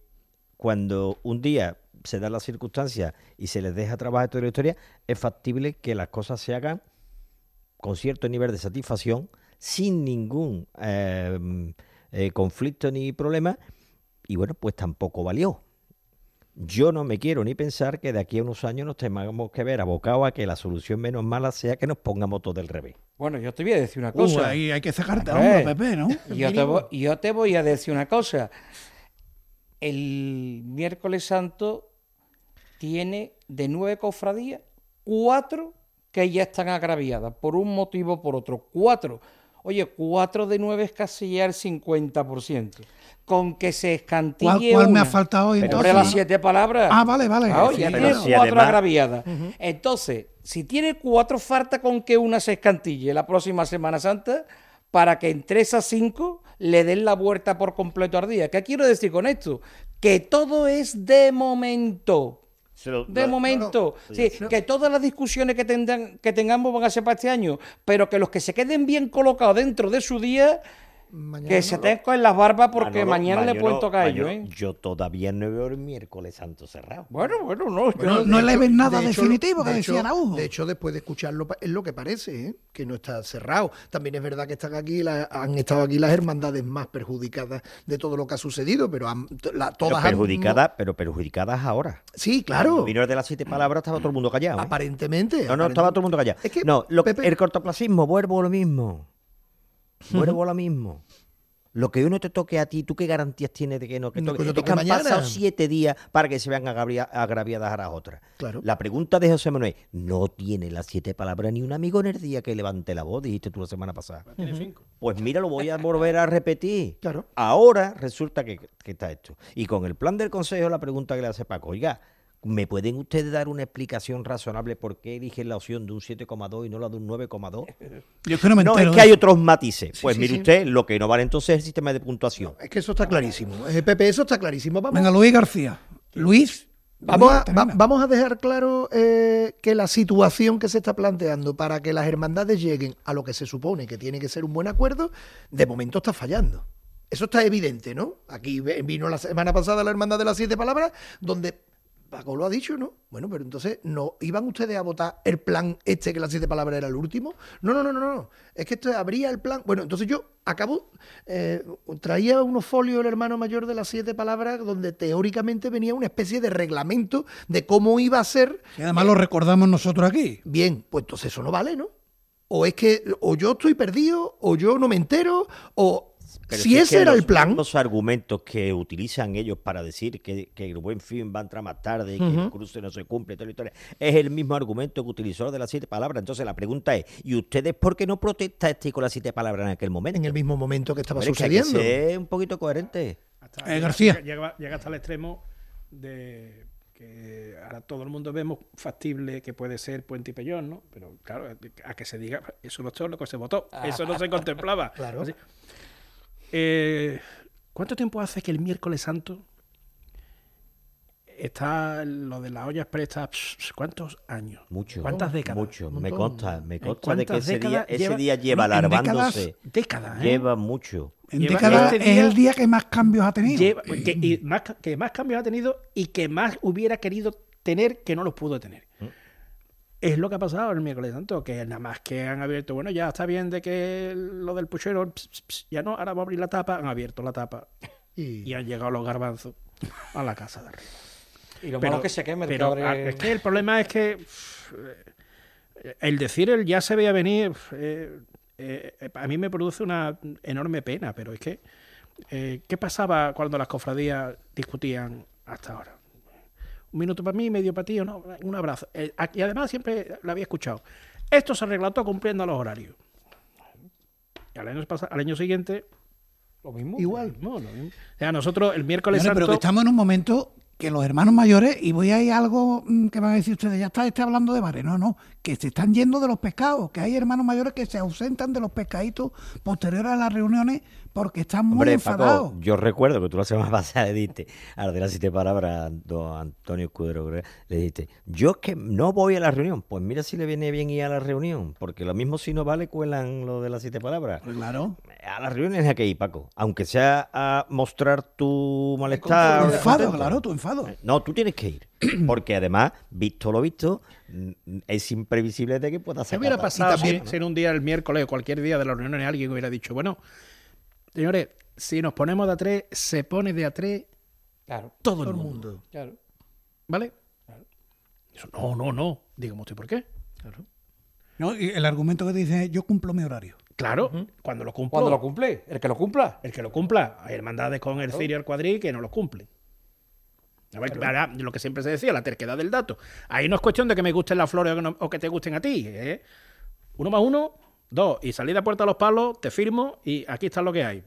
cuando un día se dan las circunstancias y se les deja trabajar toda la historia, es factible que las cosas se hagan con cierto nivel de satisfacción, sin ningún eh, eh, conflicto ni problema, y bueno, pues tampoco valió. Yo no me quiero ni pensar que de aquí a unos años nos tengamos que ver abocados a que la solución menos mala sea que nos pongamos todo del revés. Bueno, yo te voy a decir una Uh, cosa. ahí hay que sacarte A hombro, Pepe, ¿no? Yo te, voy, yo te voy a decir una cosa. El miércoles santo tiene de nueve cofradías, cuatro que ya están agraviadas, por un motivo o por otro. Cuatro. Oye, cuatro de nueve es casi ya el 50%. Con que se escantille ¿Cuál- cuál me una. ha faltado hoy, entonces? las siete palabras. Ah, vale, vale. Ah, Sí, ya tiene si cuatro además- agraviadas. Entonces, si tiene cuatro, falta con que una se escantille la próxima Semana Santa para que entre esas cinco le den la vuelta por completo al día. ¿Qué quiero decir con esto? Que todo es de momento. De momento. Sí, que todas las discusiones que, tendrán, que tengamos van a ser para este año, pero que los que se queden bien colocados dentro de su día, que se tengan en las barbas porque Manolo, mañana le pueden tocar a ellos. ¿eh? Yo todavía no veo el miércoles santo cerrado. Bueno, bueno, no. No- no le ven nada de definitivo, que de hecho- Araujo. De hecho, después de escucharlo, es lo que parece, ¿eh? que no está cerrado. También es verdad que están aquí, la- han estado aquí las hermandades más perjudicadas de todo lo que ha sucedido, pero han- la- Pero todas han- perjudicadas, pero perjudicadas ahora. Sí, claro. Cuando vino de las siete palabras estaba todo el mundo callado. ¿eh? Aparentemente. No, no, estaba todo el mundo callado. no, lo- el cortoplacismo, vuelvo a lo mismo. Vuelvo lo mismo. Lo que uno te toque a ti, ¿tú qué garantías tienes de que no? Que No, toque? que no Es que han mañana. pasado siete días para que se vean agravia- agraviadas a las otras. Claro. La pregunta de José Manuel, no tiene las siete palabras ni un amigo en el día que levante la voz, dijiste tú la semana pasada. Tiene cinco. Pues mira, lo voy a volver a repetir. Claro. Ahora resulta que, que está esto. Y con el plan del Consejo, la pregunta que le hace Paco, oiga, ¿me pueden ustedes dar una explicación razonable por qué eligen la opción de un 7,2 y no la de un 9,2? Yo es que no me No, entero es que hay otros matices. Pues sí, mire sí. usted, lo que no vale entonces es el sistema de puntuación. Es que eso está clarísimo. Eh, Pepe, eso está clarísimo. Vamos, Venga, Luis García. Luis. Vamos a, va- vamos a dejar claro eh, que la situación que se está planteando para que las hermandades lleguen a lo que se supone que tiene que ser un buen acuerdo, de momento está fallando. Eso está evidente, ¿no? Aquí vino la semana pasada la Hermandad de las Siete Palabras, donde Paco lo ha dicho, ¿no? Bueno, pero entonces, ¿no iban ustedes a votar el plan este, que las siete palabras era el último? No, no, no, no, no. Es que esto habría el plan. Bueno, entonces yo acabo, eh, traía unos folios el hermano mayor de las siete palabras, donde teóricamente venía una especie de reglamento de cómo iba a ser. Y además lo recordamos nosotros aquí. Bien, pues entonces eso no vale, ¿no? O es que, o yo estoy perdido, o yo no me entero, o Pero si es ese era los el plan. mismos argumentos que utilizan ellos para decir que, que el buen fin va a entrar más tarde y que el cruce no se cumple, toda la historia, es el mismo argumento que utilizó de las siete palabras. Entonces la pregunta es, ¿y ustedes por qué no protestasteis con las siete palabras en aquel momento? En el mismo momento que estaba Hombre, es que sucediendo. un poquito coherente. Eh, García. Llega, llega hasta el extremo de que ahora todo el mundo vemos factible que puede ser Puente y Pellón, ¿no? Pero claro, a que se diga, eso no es todo lo que se votó, eso no se contemplaba. Claro. Así. Eh, ¿Cuánto tiempo hace que el miércoles santo está lo de la olla expresa, pss, ¿cuántos años? Mucho. ¿Cuántas décadas? Mucho. Me consta, me ¿En consta de que ese día, ese lleva? día lleva larvándose. décadas, décadas, ¿eh? Lleva mucho. En Lleva- décadas este es el día que más cambios ha tenido. Lleva- que, y más, ca- que más cambios ha tenido y que más hubiera querido tener que no los pudo tener. Es lo que ha pasado el miércoles santo, que nada más que han abierto, bueno, ya está bien de que lo del puchero, ps, ps, ps, ya no, ahora va a abrir la tapa, han abierto la tapa y, han llegado los garbanzos a la casa de arriba. Y lo malo es que se queme el pero, cabre- ah, es que el problema es que pff, eh, el decir el ya se veía venir, eh, eh, a mí me produce una enorme pena, pero es que, eh, ¿qué pasaba cuando las cofradías discutían hasta ahora? Un minuto para mí, medio para ti, o no, un abrazo. Eh, y además siempre lo había escuchado. Esto se arregla todo cumpliendo los horarios. Y al año, al año siguiente, lo mismo. Igual. lo mismo, lo mismo. O sea, nosotros el miércoles pero que estamos en un momento que los hermanos mayores, y voy a ir a algo mm, que van a decir ustedes, ya está este hablando de bares. No, no, que se están yendo de los pescados, que hay hermanos mayores que se ausentan de los pescaditos posteriores a las reuniones porque están muy Hombre, enfadados. Paco, yo recuerdo que tú la semana pasada le diste, a de las siete palabras, don Antonio Escudero, le dijiste, yo es que no voy a la reunión. Pues mira si le viene bien ir a la reunión, porque lo mismo si no vale, cuelan lo de las siete palabras. Claro. A las reuniones hay que ir, Paco. Aunque sea a mostrar tu malestar. Tu enfado, claro, tu enfado. No, tú tienes que ir. Porque además, visto lo visto, es imprevisible de que pueda ¿Qué ser. hubiera pasado si, si en un día, el miércoles o cualquier día de la reunión, alguien hubiera dicho, bueno, señores, si nos ponemos de a tres, se pone de a tres Claro. todo el Todo el mundo. mundo. Claro. ¿Vale? Eso, no, no, no. Dígame usted por qué. ¿No? Y el argumento que te dice, yo cumplo mi horario. Claro, cuando lo cumplo. Cuando lo cumple, el que lo cumpla. El que lo cumpla. Hay hermandades con el Claro. Cirio y el Cuadril que no lo cumplen. Lo que siempre se decía, la terquedad del dato. Ahí no es cuestión de que me gusten las flores o que, no- o que te gusten a ti. ¿eh? Uno más uno, dos. Y salida a puerta a los palos, te firmo y aquí está lo que hay.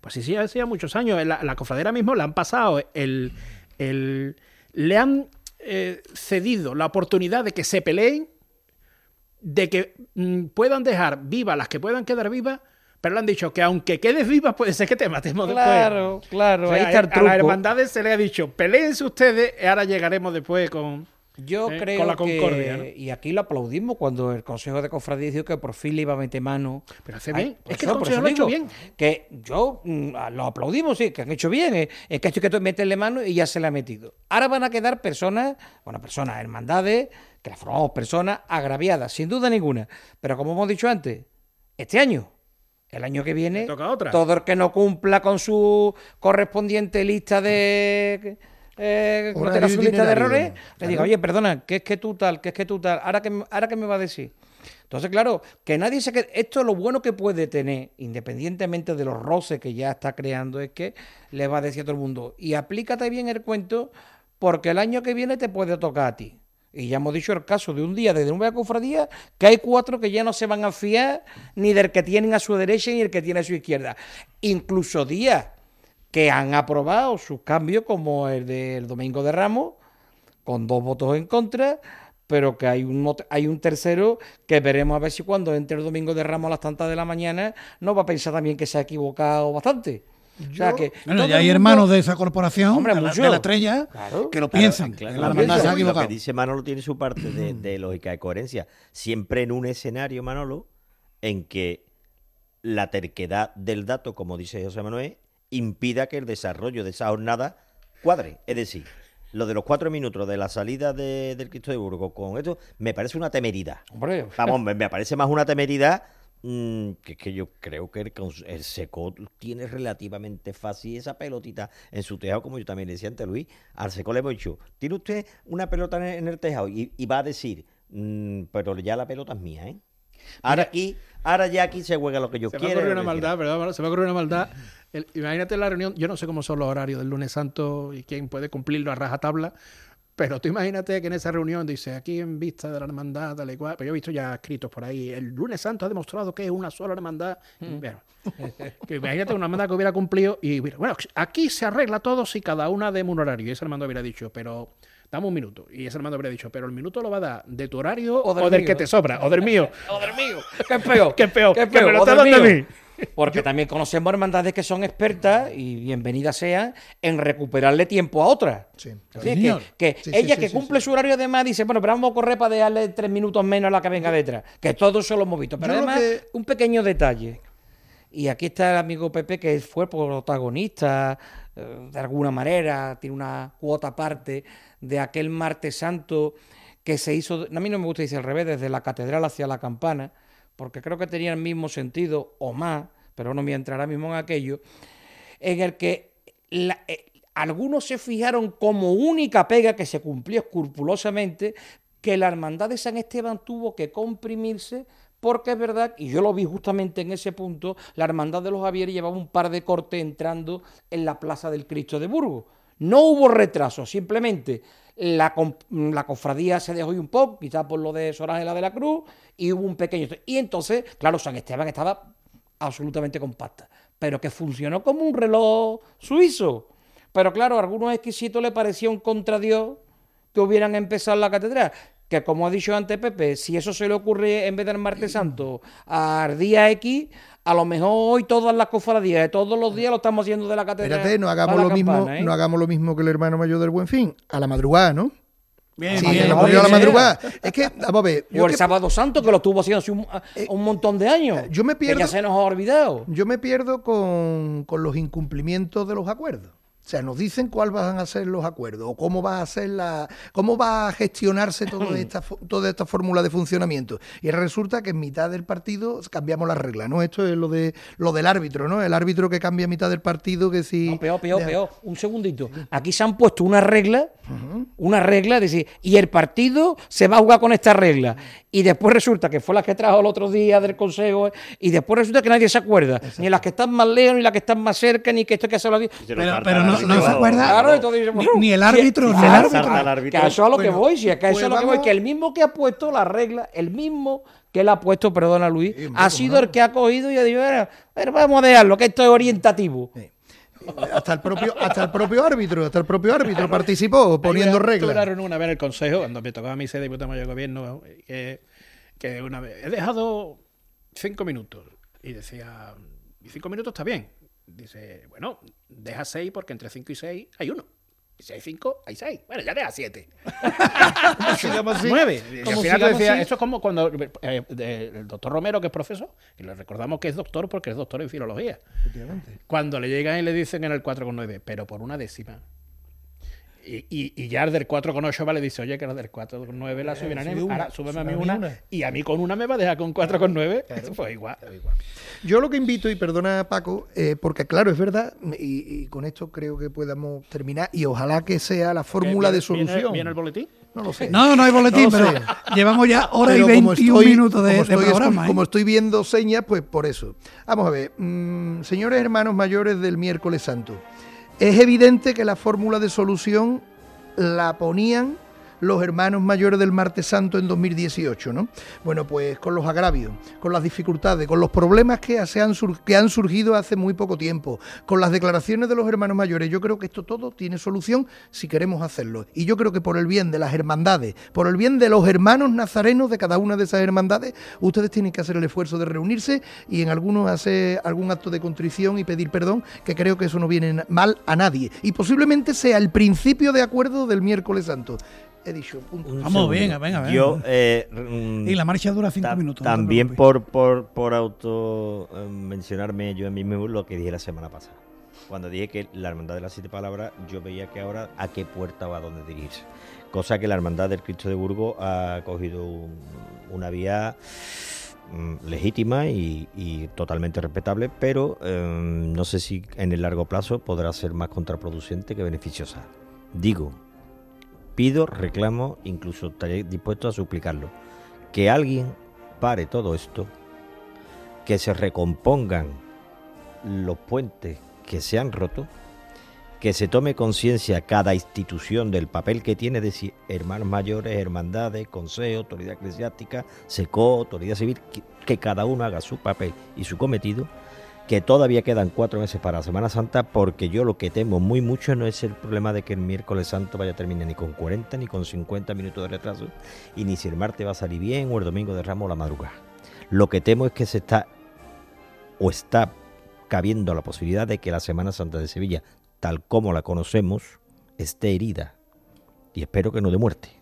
Pues sí, sí, hacía muchos años. La, la cofradera mismo le han pasado el. el- le han eh, cedido la oportunidad de que se peleen, de que mm, puedan dejar vivas las que puedan quedar vivas, pero le han dicho que aunque quedes viva, puede ser que te matemos Claro, después. claro, ahí está el A las hermandades se le ha dicho, peleense ustedes, y ahora llegaremos después con, Yo eh, creo con la que, concordia. ¿no? y aquí lo aplaudimos cuando el Consejo de Cofradía dijo que por fin le iba a meter mano. Pero hace bien. Es que eso- el por Consejo eso lo ha hecho bien. Que yo mm, lo aplaudimos, sí, que han hecho bien. eh. Es que esto hay que meterle mano y ya se le ha metido. Ahora van a quedar personas, bueno, personas, hermandades, que las formamos personas agraviadas, sin duda ninguna. Pero como hemos dicho antes, este año. El año que viene, toca otra. todo el que no cumpla con su correspondiente lista de eh, no Horario tenga su lista de errores, le Claro. diga, oye, perdona, que es que tú tal, que es que tú tal, ahora que, me- ahora que me va a decir. Entonces, claro, que nadie se quede. Esto es lo bueno que puede tener, independientemente de los roces que ya está creando, es que le va a decir a todo el mundo, y aplícate bien el cuento, porque el año que viene te puede tocar a ti. Y ya hemos dicho el caso de un día desde una cofradía que hay cuatro que ya no se van a fiar ni del que tienen a su derecha ni del que tiene a su izquierda. Incluso días que han aprobado sus cambios, como el del Domingo de Ramos, con dos votos en contra, pero que hay un, hay un tercero que veremos a ver si cuando entre el Domingo de Ramos a las tantas de la mañana no va a pensar también que se ha equivocado bastante. O sea que Bueno, ya hay mundo- hermanos de esa corporación, Hombre, de, la, mucho. de la estrella, Claro. que lo Claro, piensan. claro, que la lo hermandad se ha piensan. equivocado. Lo que dice Manolo tiene su parte de, de lógica de coherencia. Siempre en un escenario, Manolo, en que la terquedad del dato, como dice José Manuel, impida que el desarrollo de esa jornada cuadre. Es decir, lo de los cuatro minutos de la salida de- del Cristo de Burgos con esto, me parece una temeridad. Hombre, Vamos, me, me parece más una temeridad que, que yo creo que el, el Seco tiene relativamente fácil esa pelotita en su tejado, como yo también le decía antes, Luis. Al Seco le hemos dicho, tiene usted una pelota en, en el tejado y, y va a decir, "Mm, pero ya la pelota es mía, ¿eh? Ahora aquí, ahora ya aquí se juega lo que yo Se me quiero. ocurrió una maldad, perdón, se me ocurrió una maldad. El- imagínate la reunión, yo no sé cómo son los horarios del lunes santo y quién puede cumplirlo a rajatabla, pero tú imagínate que en esa reunión dice, aquí en vista de la hermandad, tal y cual, pero yo he visto ya escritos por ahí, el lunes santo ha demostrado que es una sola hermandad. Mm. Bueno, que imagínate una hermandad que hubiera cumplido y hubiera- bueno, aquí se arregla todo si cada una demos un horario. Y ese hermano hubiera dicho, pero dame un minuto. Y ese hermano hubiera dicho, pero el minuto lo va a dar de tu horario o del, del que te sobra, o del mío. O del mío. ¿Qué es peor? ¿Qué es peor? ¿Qué es peor? lo ¿O está del dando a mío? mí. Porque también conocemos hermandades que son expertas, y bienvenidas sean, en recuperarle tiempo a otras. Sí. Así que, Sí, ella sí, que sí, cumple su horario de más dice, bueno, pero vamos a correr para dejarle tres minutos menos a la que venga detrás. Que todo eso lo hemos visto. Pero Yo además, que- un pequeño detalle. Y aquí está el amigo Pepe, que fue protagonista eh, de alguna manera, tiene una cuota aparte de aquel martes santo que se hizo, a mí no me gusta decir al revés, desde la catedral hacia la campana, porque creo que tenía el mismo sentido o más, pero no me voy a entrar ahora mismo en aquello, en el que eh, algunos se fijaron como única pega que se cumplió escrupulosamente que la hermandad de San Esteban tuvo que comprimirse porque es verdad, y yo lo vi justamente en ese punto, la hermandad de los Javieres llevaba un par de cortes entrando en la plaza del Cristo de Burgos. No hubo retraso, simplemente la, la cofradía se dejó un poco, quizás por lo de Sor Ángela de la Cruz, y hubo un pequeño... Y entonces, claro, San Esteban estaba absolutamente compacta, pero que funcionó como un reloj suizo. Pero claro, a algunos exquisitos le parecía un contradios que hubieran empezado la catedral. Que como ha dicho antes Pepe, si eso se le ocurre en vez del martes santo al día X, a lo mejor hoy todas las cofradías todos los días lo estamos haciendo de la catedral. Espérate, no hagamos lo mismo, campana, ¿eh? no hagamos lo mismo que el hermano mayor del Buen Fin, a la madrugada, ¿no? Bien, Sí, bien, bien, a la bien. madrugada. Es que, vamos a ver. O el que- sábado santo que lo estuvo haciendo hace un, un montón de años. Yo me Que pierdo. ya se nos ha olvidado. Yo me pierdo con, con los incumplimientos de los acuerdos. O sea, nos dicen cuáles van a ser los acuerdos o cómo va a ser la, cómo va a gestionarse toda esta, toda esta fórmula de funcionamiento. Y resulta que en mitad del partido cambiamos las reglas, ¿no? Esto es lo de lo del árbitro, ¿no? El árbitro que cambia a mitad del partido que si. No, peor, peor, peor. Un segundito. Aquí se han puesto una regla, una regla, es decir, y el partido se va a jugar con esta regla. Y después resulta que fue la que trajo el otro día del consejo, y después resulta que nadie se acuerda. Ni las que están más lejos, ni las que están más cerca, ni que esto hay que hacerlo así. Pero, pero no, no se acuerda Claro, entonces dice, ni, ni el árbitro, si- ni el claro, árbitro. Que a eso es a lo que Bueno, voy, si es que a eso pues es a lo que voy, que el mismo que ha puesto la regla, el mismo que él ha puesto, perdona Luis, ha sido el que ha cogido y ha dicho, "Bueno, bueno, vamos a dejarlo, que esto es orientativo. Hasta el propio, hasta el propio árbitro, hasta el propio árbitro participó poniendo reglas. Una vez en el consejo, cuando me tocaba a mí ser diputado mayor de gobierno, que, que una vez he dejado cinco minutos. Y decía, y cinco minutos está bien. Dice, bueno, deja seis porque entre cinco y seis hay uno. Y si hay cinco, hay seis. Bueno, ya deja siete. sigamos así? Nueve. Y al ¿Cómo final te decía, así? esto es como cuando eh, de- el doctor Romero, que es profesor, y le recordamos que es doctor porque es doctor en filología. Cuando le llegan y le dicen en el 4,9, pero por una décima. Y, y, y ya el del 4,8 va le dice, oye, que la del 4,9 la subirán, subí una, ahora súbeme a mí una, una. y a mí con una me va a dejar con 4,9. Pues igual. Yo lo que invito, y perdona Paco, eh, porque claro, es verdad, y, y con esto creo que podamos terminar, y ojalá que sea la fórmula ¿Viene- de solución. ¿Viene, viene el boletín? No lo sé. No, no hay boletín, No pero sé. llevamos ya hora Pero y como 21 estoy- minutos de, como de programa. ¿eh? Como estoy viendo señas, pues por eso. Vamos a ver, mm, señores hermanos mayores del miércoles santo, es evidente que la fórmula de solución la ponían los hermanos mayores del martes santo en 2018, ¿no? Bueno, pues con los agravios, con las dificultades, con los problemas que, han, han surgido hace muy poco tiempo, con las declaraciones de los hermanos mayores, yo creo que esto todo tiene solución si queremos hacerlo. Y yo creo que por el bien de las hermandades, por el bien de los hermanos nazarenos de cada una de esas hermandades, ustedes tienen que hacer el esfuerzo de reunirse y en algunos hacer algún acto de contrición y pedir perdón, que creo que eso no viene mal a nadie. Y posiblemente sea el principio de acuerdo del miércoles santo. He dicho, punto. Vamos, segundo. venga, venga, venga. Yo, eh, Y la marcha dura cinco ta- minutos, no También por, por, por auto eh, mencionarme yo a mí mismo lo que dije la semana pasada. Cuando dije que la hermandad de las siete palabras, yo veía que ahora a qué puerta va a dónde dirigirse. Cosa que la hermandad del Cristo de Burgos ha cogido un- una vía mm, legítima y, y totalmente respetable, pero eh, no sé si en el largo plazo podrá ser más contraproducente que beneficiosa. Digo, pido, reclamo, incluso estaré dispuesto a suplicarlo, que alguien pare todo esto, que se recompongan los puentes que se han roto, que se tome conciencia cada institución del papel que tiene de si hermanos mayores, hermandades, consejo, autoridad eclesiástica, SECO, autoridad civil, que, que cada uno haga su papel y su cometido, que todavía quedan cuatro meses para la Semana Santa, porque yo lo que temo muy mucho no es el problema de que el miércoles santo vaya a terminar ni con 40 ni con 50 minutos de retraso, y ni si el martes va a salir bien o el domingo de Ramos la madrugada. Lo que temo es que se está o está cabiendo la posibilidad de que la Semana Santa de Sevilla, tal como la conocemos, esté herida. Y espero que no de muerte.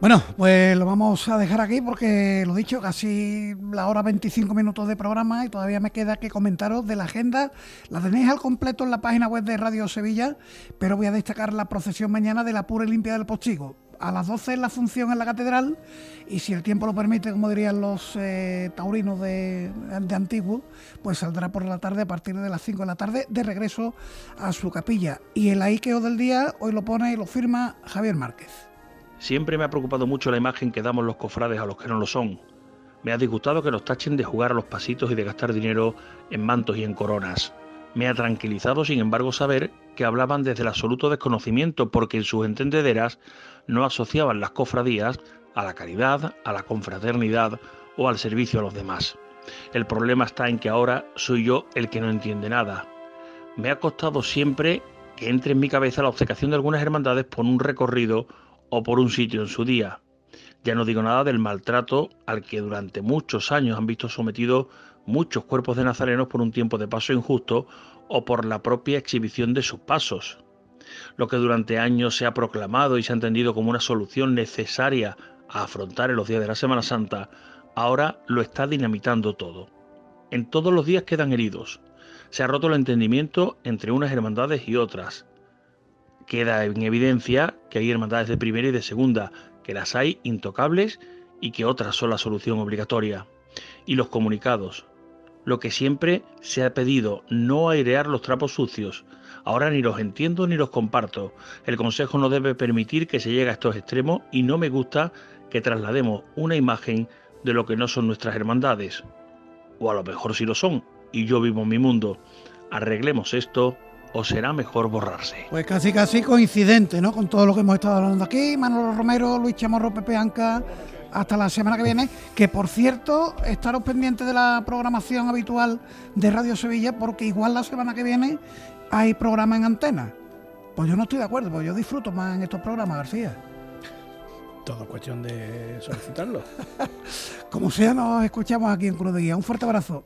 Bueno, pues lo vamos a dejar aquí porque lo dicho, casi la hora 25 minutos de programa y todavía me queda que comentaros de la agenda. La tenéis al completo en la página web de Radio Sevilla, pero voy a destacar la procesión mañana de la pura y limpia del Postigo. A las 12 es la función en la catedral y si el tiempo lo permite, como dirían los eh, taurinos de, de antiguo, pues saldrá por la tarde a partir de las 5 de la tarde de regreso a su capilla. Y el aiqueo del día hoy lo pone y lo firma Javier Márquez. Siempre me ha preocupado mucho la imagen que damos los cofrades a los que no lo son. Me ha disgustado que nos tachen de jugar a los pasitos y de gastar dinero en mantos y en coronas. Me ha tranquilizado, sin embargo, saber que hablaban desde el absoluto desconocimiento porque en sus entendederas no asociaban las cofradías a la caridad, a la confraternidad o al servicio a los demás. El problema está en que ahora soy yo el que no entiende nada. Me ha costado siempre que entre en mi cabeza la obcecación de algunas hermandades por un recorrido o por un sitio en su día. Ya no digo nada del maltrato al que durante muchos años han visto sometidos muchos cuerpos de nazarenos por un tiempo de paso injusto o por la propia exhibición de sus pasos. Lo que durante años se ha proclamado y se ha entendido como una solución necesaria a afrontar en los días de la Semana Santa, ahora lo está dinamitando todo. En todos los días quedan heridos. Se ha roto el entendimiento entre unas hermandades y otras queda en evidencia que hay hermandades de primera y de segunda, que las hay intocables y que otras son la solución obligatoria. Y los comunicados. Lo que siempre se ha pedido, no airear los trapos sucios. Ahora ni los entiendo ni los comparto. El Consejo no debe permitir que se llegue a estos extremos y no me gusta que traslademos una imagen de lo que no son nuestras hermandades. O a lo mejor sí lo son, y yo vivo en mi mundo. Arreglemos esto o será mejor borrarse. Pues casi casi coincidente, ¿no? Con todo lo que hemos estado hablando aquí, Manolo Romero, Luis Chamorro, Pepe Anca, hasta la semana que viene, que por cierto, estaros pendientes de la programación habitual de Radio Sevilla, porque igual la semana que viene hay programa en antena. Pues yo no estoy de acuerdo, porque yo disfruto más en estos programas, García. Todo cuestión de solicitarlo. Como sea, nos escuchamos aquí en Cruz de Guía. Un fuerte abrazo.